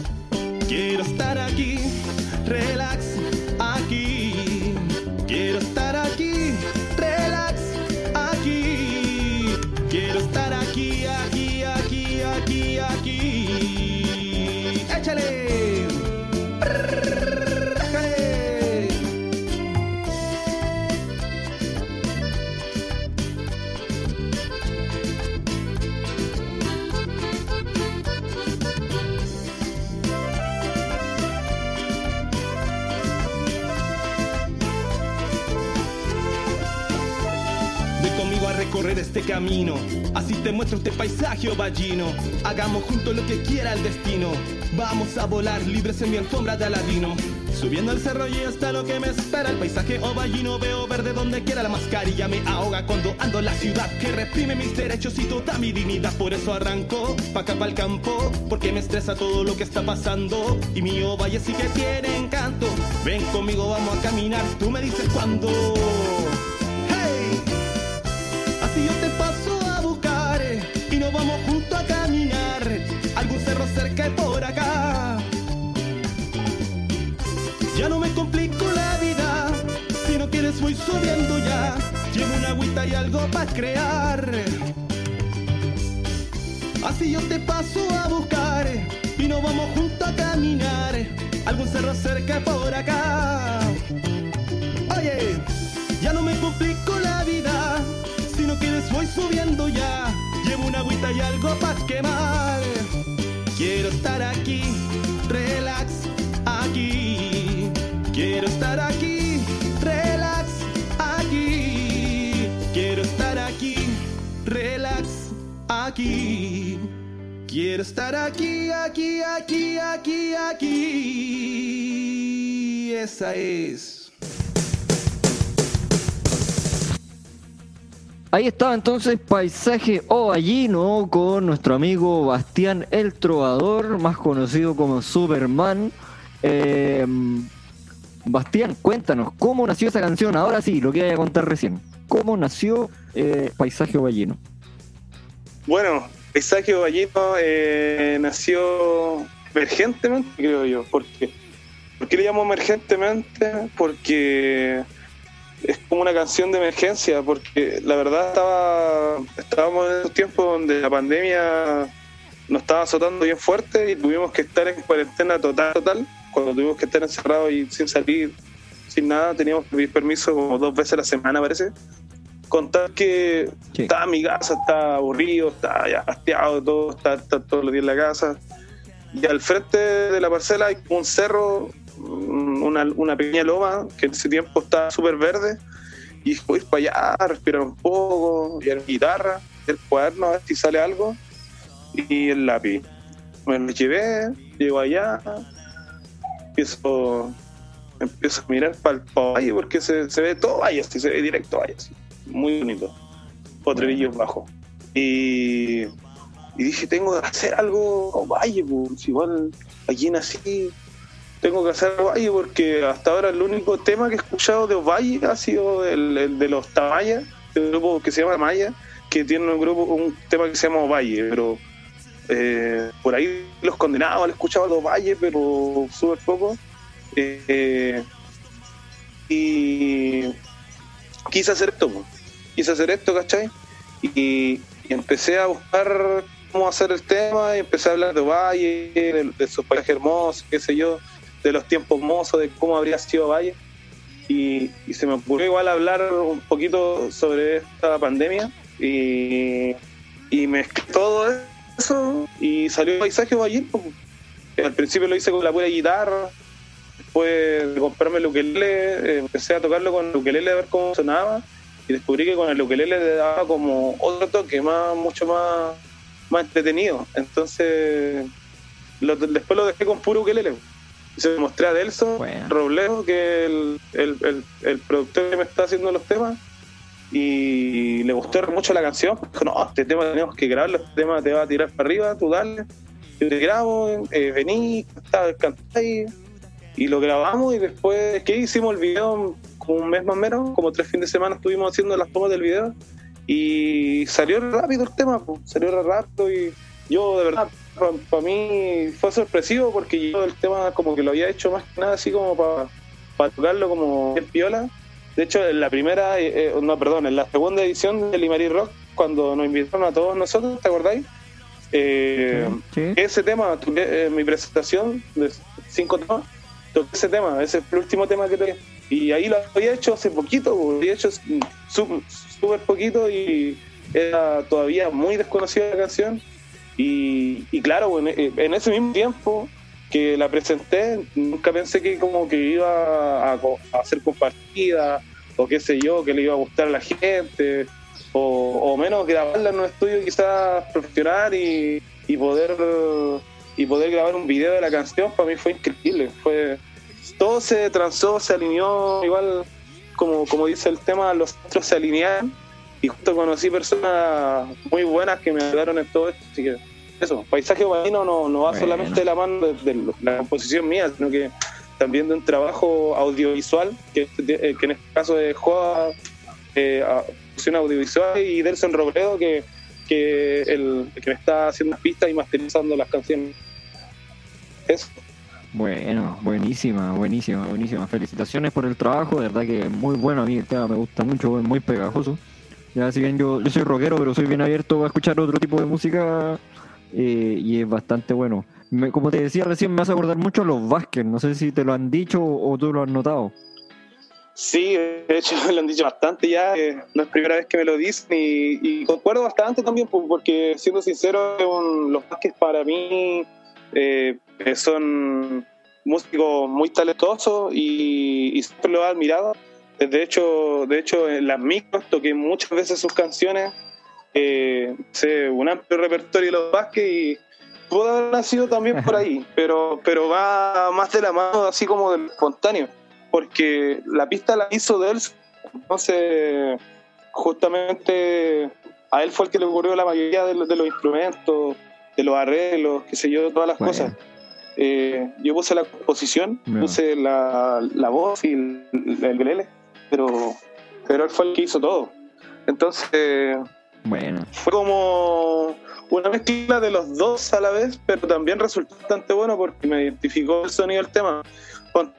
este camino, así te muestro este paisaje ovallino. Hagamos juntos lo que quiera el destino. Vamos a volar libres en mi alfombra de aladino. Subiendo el cerro y hasta lo que me espera El paisaje ovallino veo verde donde quiera La mascarilla. Me ahoga cuando ando en la ciudad Que reprime mis derechos y toda mi dignidad. Por eso arranco pa' acá pa' el campo Porque me estresa todo lo que está pasando. Y mi ovalle sí que tiene encanto. Ven conmigo, vamos a caminar. Tú me dices cuándo subiendo ya. Llevo una agüita y algo para crear. Así yo te paso a buscar y nos vamos juntos a caminar. Algún cerro cerca por acá. Oye, ya no me complico la vida, si no quieres voy subiendo ya. Llevo una agüita y algo para quemar. Quiero estar aquí, relax, aquí. Quiero estar aquí, aquí. Quiero estar aquí, aquí, aquí, aquí, aquí. Esa es.
Ahí estaba entonces Paisaje Ovallino con nuestro amigo Bastián el Trovador, más conocido como Superman. Eh, Bastián, cuéntanos, ¿cómo nació esa canción? Ahora sí, lo que iba a contar recién. ¿Cómo nació eh, Paisaje Ovallino?
Bueno, Paisaje Ovallino eh, nació emergentemente, creo yo. ¿Por qué? ¿Por le llamo emergentemente? Porque es como una canción de emergencia, porque la verdad estaba estábamos en esos tiempos donde la pandemia nos estaba azotando bien fuerte y tuvimos que estar en cuarentena total, total. Cuando tuvimos que estar encerrados y sin salir, sin nada, teníamos que pedir permiso como dos veces a la semana, parece. Contar que
Sí.
en mi casa, estaba aburrido, estaba ya hastiado todo, estaba todos los días en la casa. Y al frente de la parcela hay un cerro, una, una pequeña loma, que en ese tiempo estaba súper verde. Y voy para allá, a respirar un poco, y mi guitarra, el cuaderno, a ver si sale algo. Y el lápiz. Me lo llevé, llego allá, empiezo, empiezo a mirar para el valle, porque se, se ve todo valle, se ve directo valle, así. Muy bonito. Potrerillos bajo. Y, y dije, tengo que hacer algo valle, pues, igual aquí nací, tengo que hacer algo valle, porque hasta ahora el único tema que he escuchado de Ovalle ha sido el, el de los Tamayas, el grupo que se llama Maya, que tiene un grupo, un tema que se llama Ovalle, pero eh, por ahí los condenados han escuchado los Ovalle, pero súper poco. Eh, y quise hacer esto, pues. Quise hacer esto, ¿cachai? Y, empecé a buscar cómo hacer el tema, y empecé a hablar de Valle, de, de sus paisajes hermosos, qué sé yo, de los tiempos mozos, de cómo habría sido Valle. Y, se me ocurrió igual hablar un poquito sobre esta pandemia y, y mezclé todo eso y salió el paisaje Valle. Al principio lo hice con la pura guitarra, después de comprarme el ukelele, empecé a tocarlo con el ukelele a ver cómo sonaba y descubrí que con el ukelele le daba como otro toque más mucho más más entretenido. Entonces lo- después lo dejé con puro ukelele. Se lo mostré a Delso
Bueno.
Robledo que el, el, el, el productor que me está haciendo los temas y le gustó mucho la canción. Dijo no este tema tenemos que grabarlo este tema te va a tirar para arriba tú dale. Yo te grabo eh, vení cantá- cantáis y lo grabamos y después que hicimos el video como un mes más o menos, como tres fines de semana estuvimos haciendo las tomas del video y salió rápido el tema, pues, salió rápido y yo de verdad para mí fue sorpresivo porque yo el tema como que lo había hecho más que nada así como para tocarlo como en piola. De hecho, en la primera, eh, eh, no, perdón, en la segunda edición de Limari Rock, cuando nos invitaron a todos nosotros, ¿te acordáis? Eh,
Sí.
ese tema, toqué, eh, mi presentación de cinco temas, toqué ese tema, ese es el último tema que toqué. Y ahí lo había hecho hace poquito, había hecho súper poquito y era todavía muy desconocida la canción. Y, claro, en, en ese mismo tiempo que la presenté, nunca pensé que como que iba a, a ser compartida o qué sé yo, que le iba a gustar a la gente o, o menos grabarla en un estudio quizás profesional y, y poder y poder grabar un video de la canción para mí fue increíble fue todo se transó, se alineó, igual como, como dice el tema, los otros se alinearon y justo conocí personas muy buenas que me ayudaron en todo esto. Así que eso, paisaje marino no, no va solamente de la mano de, la composición mía, sino que también de un trabajo audiovisual, que, eh, que en este caso es Joa, eh, audiovisual, y Delson Robledo, que, que, el, que me está haciendo las pistas y masterizando las canciones. Eso.
Bueno, buenísima, buenísima, buenísima. Felicitaciones por el trabajo, de verdad que muy bueno a mí el tema, me gusta mucho, es muy pegajoso. Ya si bien yo, yo soy rockero, pero soy bien abierto a escuchar otro tipo de música eh, y es bastante bueno. como te decía recién, me hace acordar mucho a los Vázquez, no sé si te lo han dicho o, tú lo has notado.
Sí, de hecho me lo han dicho bastante ya, eh, no es primera vez que me lo dicen y, concuerdo bastante también porque siendo sincero, los Vázquez para mí eh, son músicos muy talentosos y, siempre lo he admirado. De hecho, de hecho, en las micros toqué muchas veces sus canciones, eh, sé un amplio repertorio de los Vázquez y pudo haber nacido también por ahí, pero, pero va más de la mano, así como del espontáneo, porque la pista la hizo de él, entonces justamente a él fue el que le ocurrió la mayoría de los instrumentos, de los arreglos, qué sé yo, todas las cosas. Eh, yo puse la composición, puse la, la, voz y el, el, pero, pero él fue el que hizo todo. Entonces,
bueno.
fue como una mezcla de los dos a la vez, pero también resultó bastante bueno porque me identificó el sonido del tema.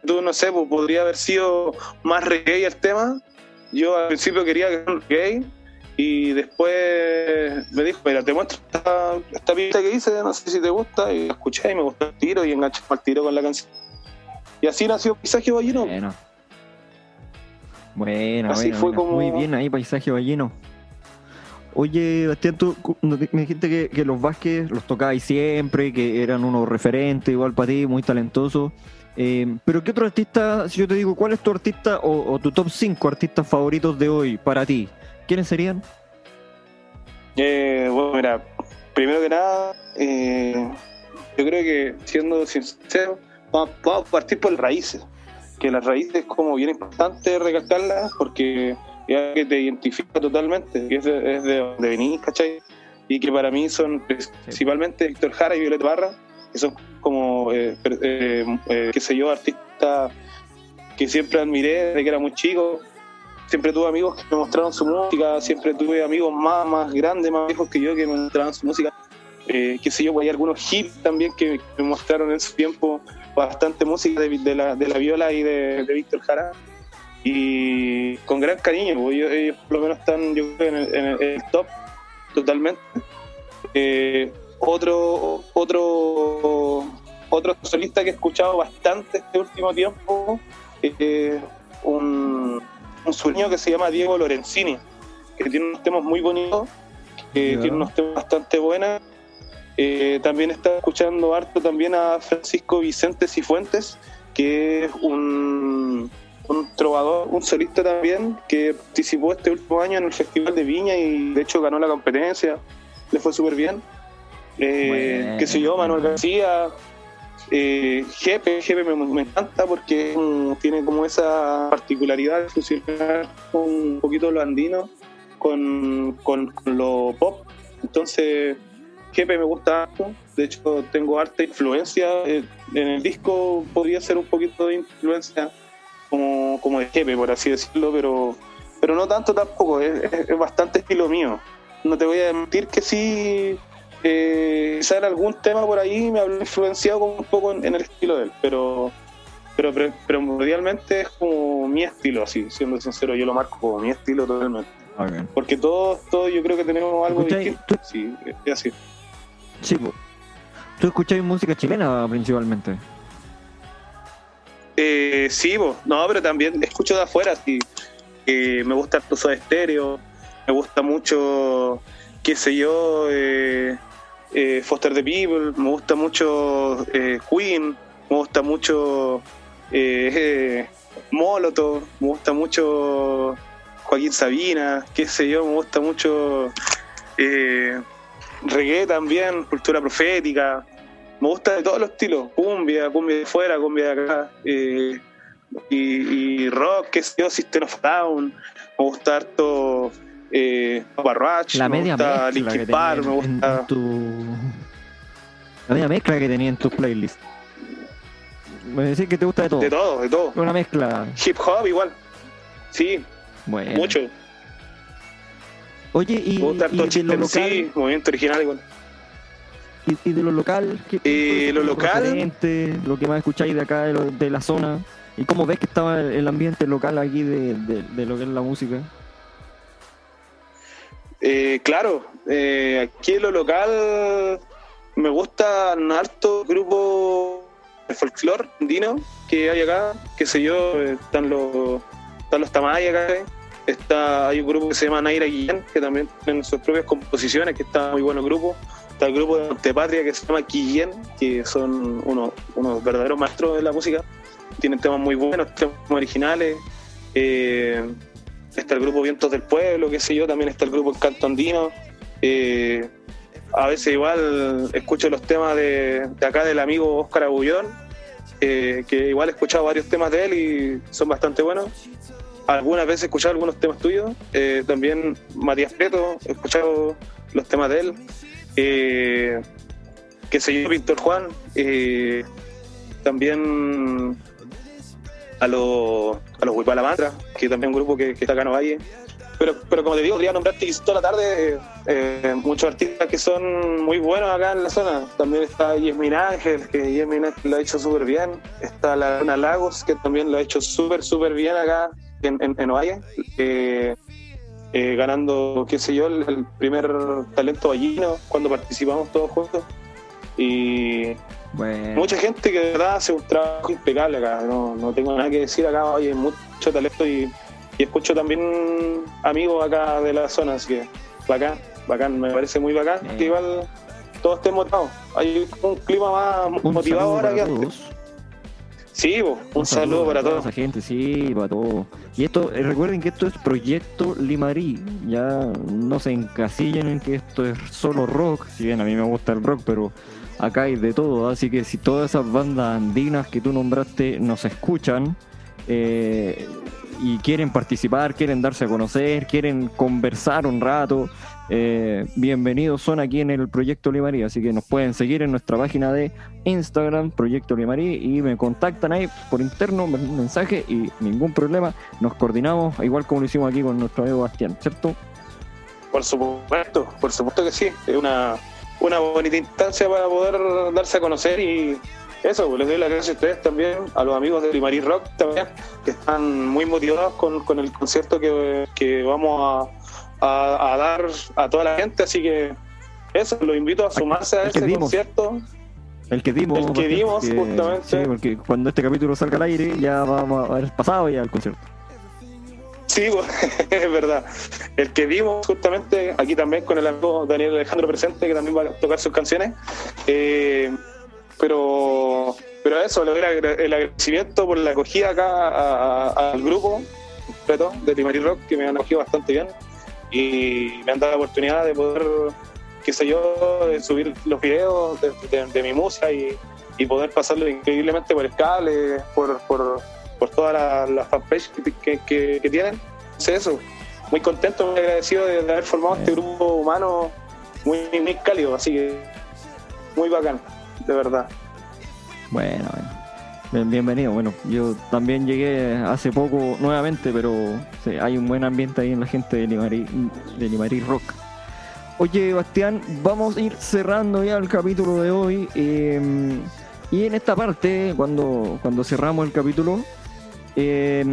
Tú, no sé, pues, podría haber sido más reggae el tema. Yo al principio quería que fuera reggae, y después me dijo, mira, te muestro esta, esta pista que hice, no sé si te gusta, y la escuché y me gustó el tiro y enganché al tiro con la canción. Y así nació Paisaje Ballino.
Bueno, bueno, así fue como... muy bien ahí Paisaje Ballino. Oye, Bastián, tú me dijiste que, que los Vázquez los tocabais siempre, que eran unos referentes igual para ti, muy talentosos. Eh, pero ¿qué otro artista, si yo te digo, cuál es tu artista o, o tu top 5 artistas favoritos de hoy para ti? ¿Quiénes serían?
Eh, bueno, mira, primero que nada, eh, yo creo que siendo sincero, vamos, a partir por las raíces, que las raíces es como bien importante recalcarlas porque es que te identifica totalmente, que es de, es donde venís, ¿cachai? Y que para mí son principalmente Víctor Jara y Violeta Barra, que son como, eh, eh, qué sé yo, artistas que siempre admiré desde que era muy chico, siempre tuve amigos que me mostraron su música, siempre tuve amigos más, más grandes, más viejos que yo que me mostraron su música. Eh, qué sé yo, pues, hay algunos hits también que me mostraron en su tiempo bastante música de, la, de la viola y de, Víctor Jara. Y con gran cariño, pues, ellos, por lo menos están yo creo, en, el, top totalmente. Eh, otro, otro, otro solista que he escuchado bastante este último tiempo, eh, un un sueño que se llama Diego Lorenzini, que tiene unos temas muy bonitos, que tiene unos temas bastante buenos. Eh, también está escuchando harto también a Francisco Vicente Cifuentes, que es un, un trovador, un solista también, que participó este último año en el Festival de Viña y de hecho ganó la competencia, le fue súper bien. Eh, qué sé yo, Manuel García, eh, Jepe, me, encanta porque tiene como esa particularidad de fusionar un poquito lo andino con, lo pop. Entonces, Jepe me gusta harto. De hecho, tengo harta influencia. Eh, en el disco podría ser un poquito de influencia como, como de Jepe, por así decirlo, pero, pero no tanto tampoco. Es, es bastante estilo mío. No te voy a mentir que sí eh, quizá algún tema por ahí me habrá influenciado un poco en, el estilo de él, pero, pero, pero primordialmente es como mi estilo, así, siendo sincero, yo lo marco como mi estilo totalmente. Porque todos, todos yo creo que tenemos algo distinto. Sí, es así.
Sí, ¿tú escucháis música chilena principalmente?
Eh, sí, no, pero también escucho de afuera, sí. me gusta el de estéreo, me gusta mucho, qué sé yo, eh, eh, Foster the People, me gusta mucho eh, Queen, me gusta mucho eh, Molotov, me gusta mucho Joaquín Sabina, qué sé yo, me gusta mucho reggae también, cultura profética, me gusta de todos los estilos, cumbia, cumbia de fuera, cumbia de acá, y, rock, que es yo, System of Down, me gusta harto eh,
la
me
media
gusta
mezcla
Linkin
que
Park,
tenía
me
en-
gusta...
en tu- la media mezcla que tenía en tu playlist. Me decís que te gusta de todo.
De todo, de todo.
Una mezcla.
Hip hop igual. Sí,
Bueno.
mucho.
Oye, y,
Me gusta
y
harto
de
chiste
lo
en
local,
sí, movimiento original igual.
y, y de lo local, ¿qué,
Eh, lo local-
lo que más escucháis de acá, de, lo- de la zona, y cómo ves que estaba el, el ambiente local aquí de, de- de lo que es la música.
Eh, claro, eh, aquí en lo local me gustan harto grupos de folclore andino que hay acá, qué sé yo, eh, están los, están los acá, eh. está, hay un grupo que se llama Naira Guillén, que también tienen sus propias composiciones, que está muy bueno el grupo, está el grupo de Montepatria que se llama Guillén, que son unos, unos verdaderos maestros de la música, tienen temas muy buenos, temas originales, eh, está el grupo Vientos del Pueblo, qué sé yo, también está el grupo El Canto Andino. Eh, a veces igual escucho los temas de, de acá del amigo Óscar Agullón, eh, que igual he escuchado varios temas de él y son bastante buenos. Algunas veces he escuchado algunos temas tuyos. Eh, también Matías Preto, he escuchado los temas de él. Eh, qué sé yo, Víctor Juan. También a los a los Huipalamantra, que también es un grupo que, que está acá en Ovalle. Pero, pero como te digo, quería nombrarte toda la tarde eh, muchos artistas que son muy buenos acá en la zona. También está Yasmin Ángel, que Yasmin Ángel lo ha hecho súper bien. Está la Luna Lagos, que también lo ha hecho súper, súper bien acá en, en, en Ovalle. Eh, eh, ganando, qué sé yo, el, el primer talento ballino cuando participamos todos juntos. Y
Bueno,
mucha gente que de verdad hace un trabajo impecable acá. No, no tengo nada que decir acá. Oye, hay mucho talento y, y escucho también amigos acá de la zona. Así que bacán, bacán. Me parece muy bacán
Bien.
que igual todos estén motivados. Hay un clima más
un
motivado ahora que antes. Sí, po, un, saludo, para
toda
todos.
esa gente, sí, para todos. Y esto, eh, recuerden que esto es Proyecto Limarí. Ya no se encasillen en que esto es solo rock. Si bien a mí me gusta el rock, pero acá hay de todo. Así que si todas esas bandas andinas que tú nombraste nos escuchan eh, y quieren participar, quieren darse a conocer, quieren conversar un rato, eh, bienvenidos son aquí en el Proyecto Limarí. Así que nos pueden seguir en nuestra página de Instagram, Proyecto Limarí, y me contactan ahí por interno, un mensaje y ningún problema. Nos coordinamos, igual como lo hicimos aquí con nuestro amigo Bastián, ¿cierto?
Por supuesto, por supuesto que sí. Es una, una bonita instancia para poder darse a conocer y eso, pues les doy las gracias a ustedes también, a los amigos de Limarí Rock también, que están muy motivados con, con el concierto que, que vamos a, a- a dar a toda la gente, así que eso, los invito a sumarse a ese concierto.
El que dimos.
El que dimos,
porque-
justamente.
Sí, porque cuando este capítulo salga al aire ya vamos a haber pasado ya el concierto.
Sí, es verdad. El que vimos justamente aquí también con el amigo Daniel Alejandro presente, que también va a tocar sus canciones. Eh, pero, pero eso, le doy el agra- el agradecimiento por la acogida acá a- al grupo de Timari Rock, que me han acogido bastante bien y me han dado la oportunidad de poder, qué sé yo, de subir los videos de, mi música y, y poder pasarlo increíblemente por el cable, por, por, por toda la, la fanpage que, que, que- que tienen. Es eso, muy contento, muy agradecido de, de haber formado este grupo humano muy, muy cálido, así que muy bacán, de verdad.
Bueno, bueno. Bien- Bienvenido. Bueno, yo también llegué hace poco nuevamente, pero sí, hay un buen ambiente ahí en la gente de Limarí, de Limarí Rock. Oye, Bastián, vamos a ir cerrando ya el capítulo de hoy. eh, y en esta parte, cuando, cuando cerramos el capítulo, eh,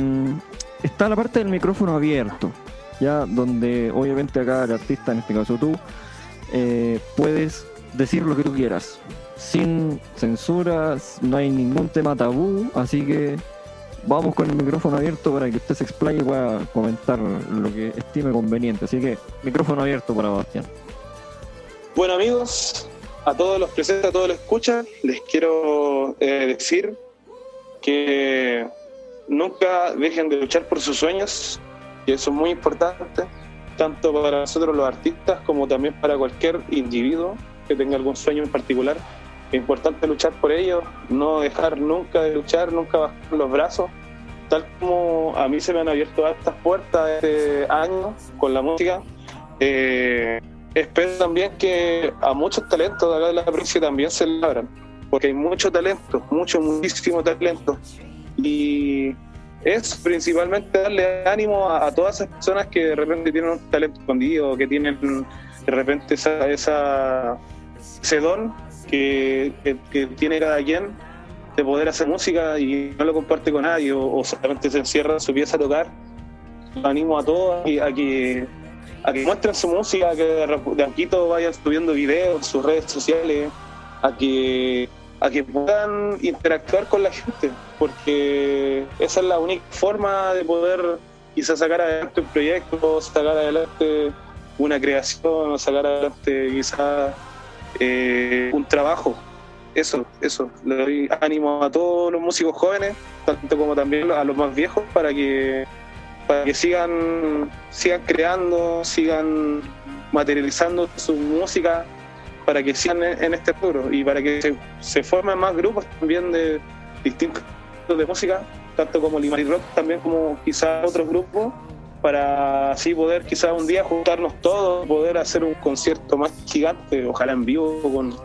está la parte del micrófono abierto, ya donde obviamente acá el artista, en este caso tú, eh, puedes decir lo que tú quieras, sin censuras, no hay ningún tema tabú, así que vamos con el micrófono abierto para que usted se explaye y pueda comentar lo que estime conveniente. Así que micrófono abierto para Bastián.
Bueno amigos, a todos los presentes, a todos los que escuchan, les quiero eh, decir que nunca dejen de luchar por sus sueños, y eso es muy importante, tanto para nosotros los artistas como también para cualquier individuo que tenga algún sueño en particular. Es importante luchar por ellos, no dejar nunca de luchar, nunca bajar los brazos. Tal como a mí se me han abierto estas puertas este año con la música, eh, espero también que a muchos talentos de la provincia también se labran, porque hay mucho talento, mucho, muchísimo talento. Y es principalmente darle ánimo a, todas esas personas que de repente tienen un talento escondido, que tienen de repente esa, esa ese don que, tiene cada quien de poder hacer música y no lo comparte con nadie o, solamente se encierra en su pieza a tocar. Animo a todos a que, a que, muestren su música, que de poquito vayan subiendo videos en sus redes sociales, a que, a que puedan interactuar con la gente, porque esa es la única forma de poder quizás sacar adelante un proyecto, sacar adelante una creación, sacar adelante quizás eh, un trabajo. Eso, eso. Le doy ánimo a todos los músicos jóvenes, tanto como también a los más viejos, para que para que sigan sigan creando, sigan materializando su música, para que sigan en, este futuro y para que se, formen más grupos también de distintos de música, tanto como Limari Rock, también como quizás otros grupos, para así poder quizás un día juntarnos todos, poder hacer un concierto más gigante, ojalá en vivo, con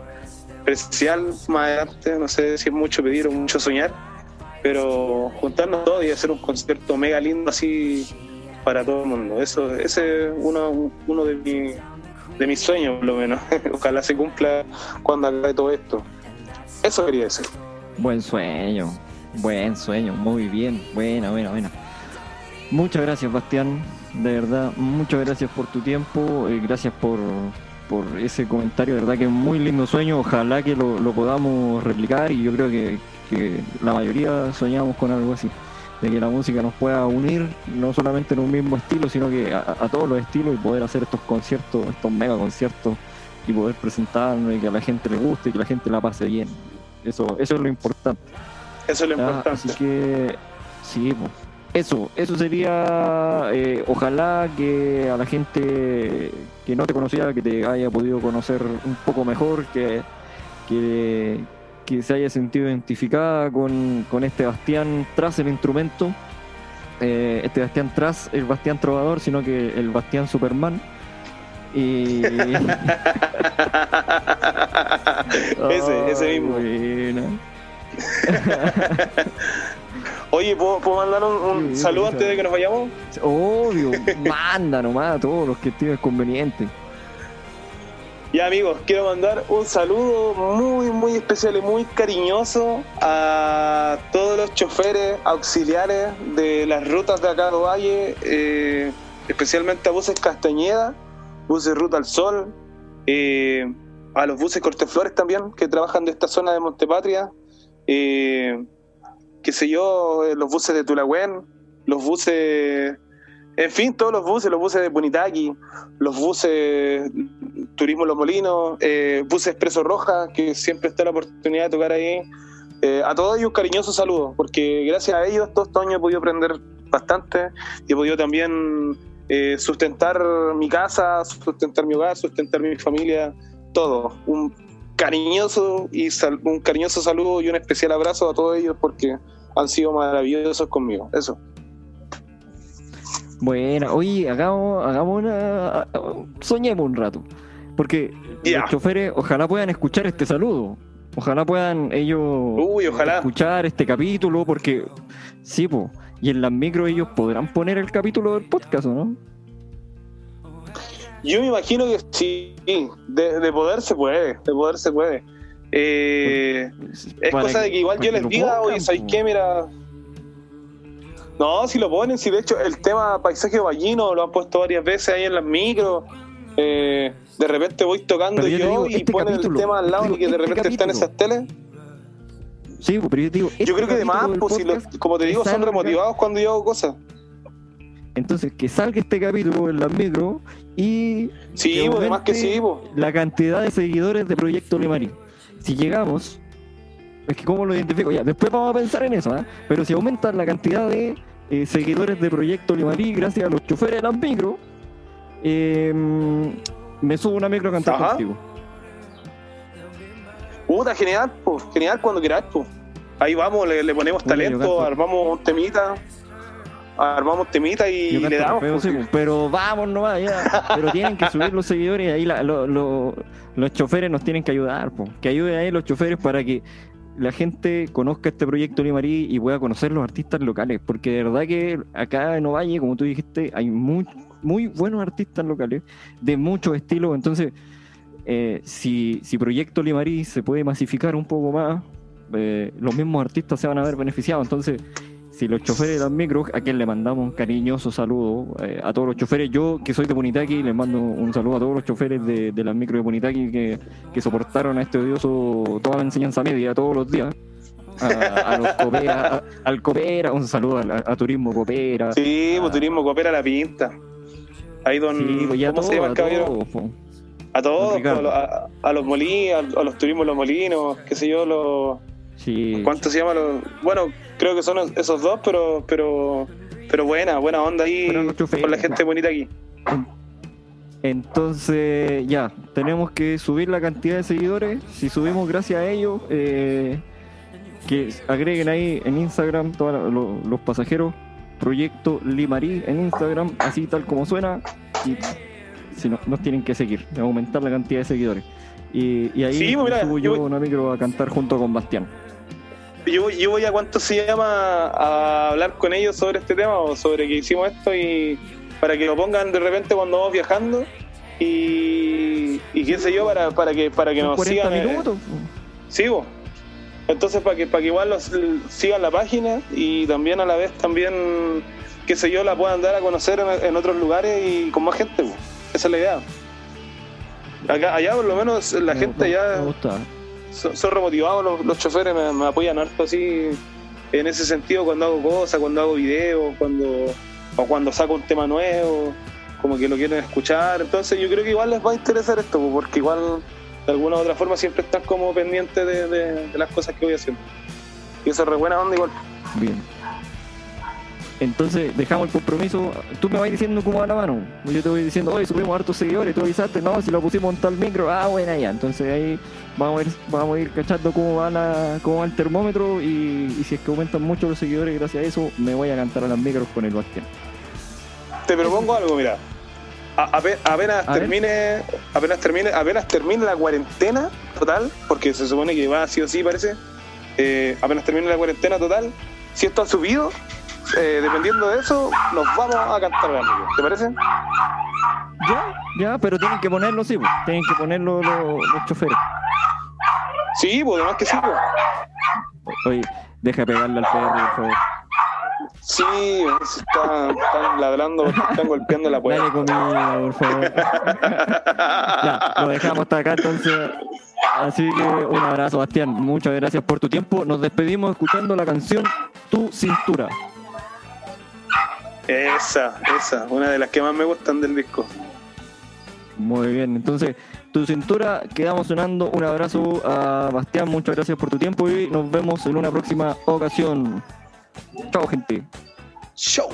presencial más adelante, no sé si es mucho pedir o mucho soñar, pero juntarnos todos y hacer un concierto mega lindo así para todo el mundo. Eso, ese es uno, uno de, mi, de mis sueños, por lo menos. ojalá se cumpla cuando acabe todo esto. Eso quería decir.
Buen sueño, buen sueño, muy bien, buena, buena, buena. Muchas gracias, Bastián. De verdad, muchas gracias por tu tiempo. y gracias por, por ese comentario. De verdad que es muy lindo sueño. Ojalá que lo, podamos replicar. Y yo creo que, la mayoría soñamos con algo así. De que la música nos pueda unir, no solamente en un mismo estilo, sino que a, todos los estilos y poder hacer estos conciertos, estos mega conciertos y poder presentarnos y que a la gente le guste y que la gente la pase bien. Eso, eso es lo importante.
Eso es lo importante.
Así que, sí, pues eso, eso sería, eh, ojalá que a la gente que no te conocía, que te haya podido conocer un poco mejor, que, que, se haya sentido identificada con, este Bastián tras el instrumento, eh, este Bastián tras el Bastián Trovador, sino que el Bastián Superman. Y...
ese, ese mismo. Oye, ¿puedo, mandar un, saludo antes de que nos vayamos?
Obvio, manda nomás a todos los que estimes conveniente.
Ya amigos, quiero mandar un saludo muy, muy especial y muy cariñoso a todos los choferes auxiliares de las rutas de acá de Valle, eh, especialmente a buses Castañeda, buses Ruta al Sol, eh, a los buses Corteflores también, que trabajan de esta zona de Montepatria. Eh, qué sé yo, eh, los buses de Tulagüen, los buses, en fin, todos los buses, los buses de Punitaki, los buses Turismo Los Molinos, eh, buses Expreso Roja, que siempre está la oportunidad de tocar ahí. Eh, a todos ellos un cariñoso saludo, porque gracias a ellos todos estos años he podido aprender bastante y he podido también sustentar mi casa, sustentar mi hogar, sustentar mi familia, todo. Un cariñoso y un cariñoso saludo y un especial abrazo a todos ellos porque han sido maravillosos conmigo. Eso.
Bueno, oye, hagamos, hagamos una. Soñemos un rato. Porque los choferes, ojalá puedan escuchar este saludo. Ojalá puedan ellos escuchar este capítulo, porque sí, po, y en las micro ellos podrán poner el capítulo del podcast, no?
Yo me imagino que sí, de, de poder se puede, de poder se puede. Eh, es cosa de que igual yo les diga, oye, ¿sabes qué? Mira. No, si lo ponen, si de hecho el tema paisaje ballino lo han puesto varias veces ahí en las micros. Eh, de repente voy tocando yo, y este ponen el tema al lado y que de este repente están esas teles.
Sí, pero yo digo.
yo creo que además, pues, como te digo, son remotivados cuando yo hago cosas.
Entonces, que salga este capítulo en las micros y.
Sí, además que sí,
La cantidad de seguidores de Proyecto Limarí si llegamos, es que cómo lo identifico, ya, después vamos a pensar en eso, ¿eh? pero si aumenta la cantidad de eh, seguidores de Proyecto Limarí gracias a los choferes de las micro, em, me subo una micro a cantar contigo.
Uh, Puta, genial, pues, genial cuando quieras, pues. Ahí vamos, le, le ponemos talento, armamos un temita, armamos temita y le damos.
feo,
pues,
sí,
sí.
pues, pero vamos nomás ya. Pero tienen que subir los seguidores y ahí la- lo- lo- los choferes nos tienen que ayudar, po. que ayuden ahí los choferes para que la gente conozca este proyecto Limarí y pueda conocer los artistas locales, porque de verdad que acá en Ovalle, como tú dijiste, hay muy, muy buenos artistas locales de muchos estilos, entonces eh, si, si Proyecto Limarí se puede masificar un poco más, eh, los mismos artistas se van a ver beneficiados, entonces si los choferes de las micros, a quien le mandamos un cariñoso saludo eh, a todos los choferes, yo que soy de Punitaki, les mando un saludo a todos los choferes de, de las micros de Punitaki que, que soportaron a este odioso toda la enseñanza media todos los días. A, a los copera, a- al copera, un saludo a, a Turismo Copera.
Sí, pues turismo coopera la pinta. Ahí don.
Sí, pues ya
¿Cómo
todo,
se llama el caballero?
todo.
A todos, a, a los molinos, a, a los turismos los molinos, qué sé yo, los.
Sí.
¿Cuántos se llaman los.? Bueno, creo que son esos dos, pero. pero pero buena, buena onda ahí con la gente bonita aquí.
Entonces, ya, tenemos que subir la cantidad de seguidores. Si subimos gracias a ellos, eh, que agreguen ahí en Instagram todos lo- los pasajeros, Proyecto Limarí en Instagram, así tal como suena. Y si no, nos tienen que seguir, aumentar la cantidad de seguidores. Y, y ahí
Sí, pues mira,
subo
yo-
yo una micro a cantar junto con Bastián.
Yo, yo voy a cuánto se llama a hablar con ellos sobre este tema o sobre que hicimos esto y para que lo pongan de repente cuando vamos viajando y, y qué sé yo para, para que para que
Son
nos
40
sigan eh,
minutos.
sigo entonces para que para que igual los sigan la página y también a la vez también qué sé yo la puedan dar a conocer en, en otros lugares y con más gente po. esa es la idea Acá, allá por lo menos la
Me-
gente ya
me gusta.
son, son remotivados los, los choferes, me, me apoyan harto así en ese sentido cuando hago cosas, cuando hago videos, cuando o cuando saco un tema nuevo, como que lo quieren escuchar. Entonces yo creo que igual les va a interesar esto, po, porque igual de alguna u otra forma siempre están como pendientes de, de- de las cosas que voy haciendo. Y eso es re buena onda igual.
Bien. Entonces, dejamos el compromiso. Tú me vas diciendo cómo va la mano. Yo te voy diciendo, oye, subimos hartos seguidores. Tú avisaste, no, si lo pusimos en tal micro. Ah, bueno, ya. Entonces ahí vamos a ir, vamos a ir cachando cómo va, la, cómo va el termómetro. Y, y si es que aumentan mucho los seguidores, gracias a eso, me voy a cantar a las micros con el Bastián.
Te propongo algo, mira. A- ape- apenas termine, apenas termine, apenas termine la cuarentena total, porque se supone que va así o sí parece. eh, apenas termine la cuarentena total, si esto ha subido, eh, dependiendo de eso, nos vamos a cantar amigo. ¿Te parece?
Ya, ya, pero tienen que ponerlo, sí, pues. tienen que ponerlo los, los choferes.
Sí, pues además que sí, pues.
Oye, deja pegarle al perro, por favor.
Sí, se está- están ladrando, están golpeando la
Dale
puerta.
comida, por favor. ya, lo dejamos hasta acá entonces. Así que un abrazo, Bastián. Muchas gracias por tu tiempo. Nos despedimos escuchando la canción Tu Cintura.
Esa, esa, una de las que más me gustan del disco.
Muy bien, entonces, Tu Cintura, quedamos sonando. Un abrazo a Bastián. Muchas gracias por tu tiempo y nos vemos en una próxima ocasión. Chao, gente.
Show.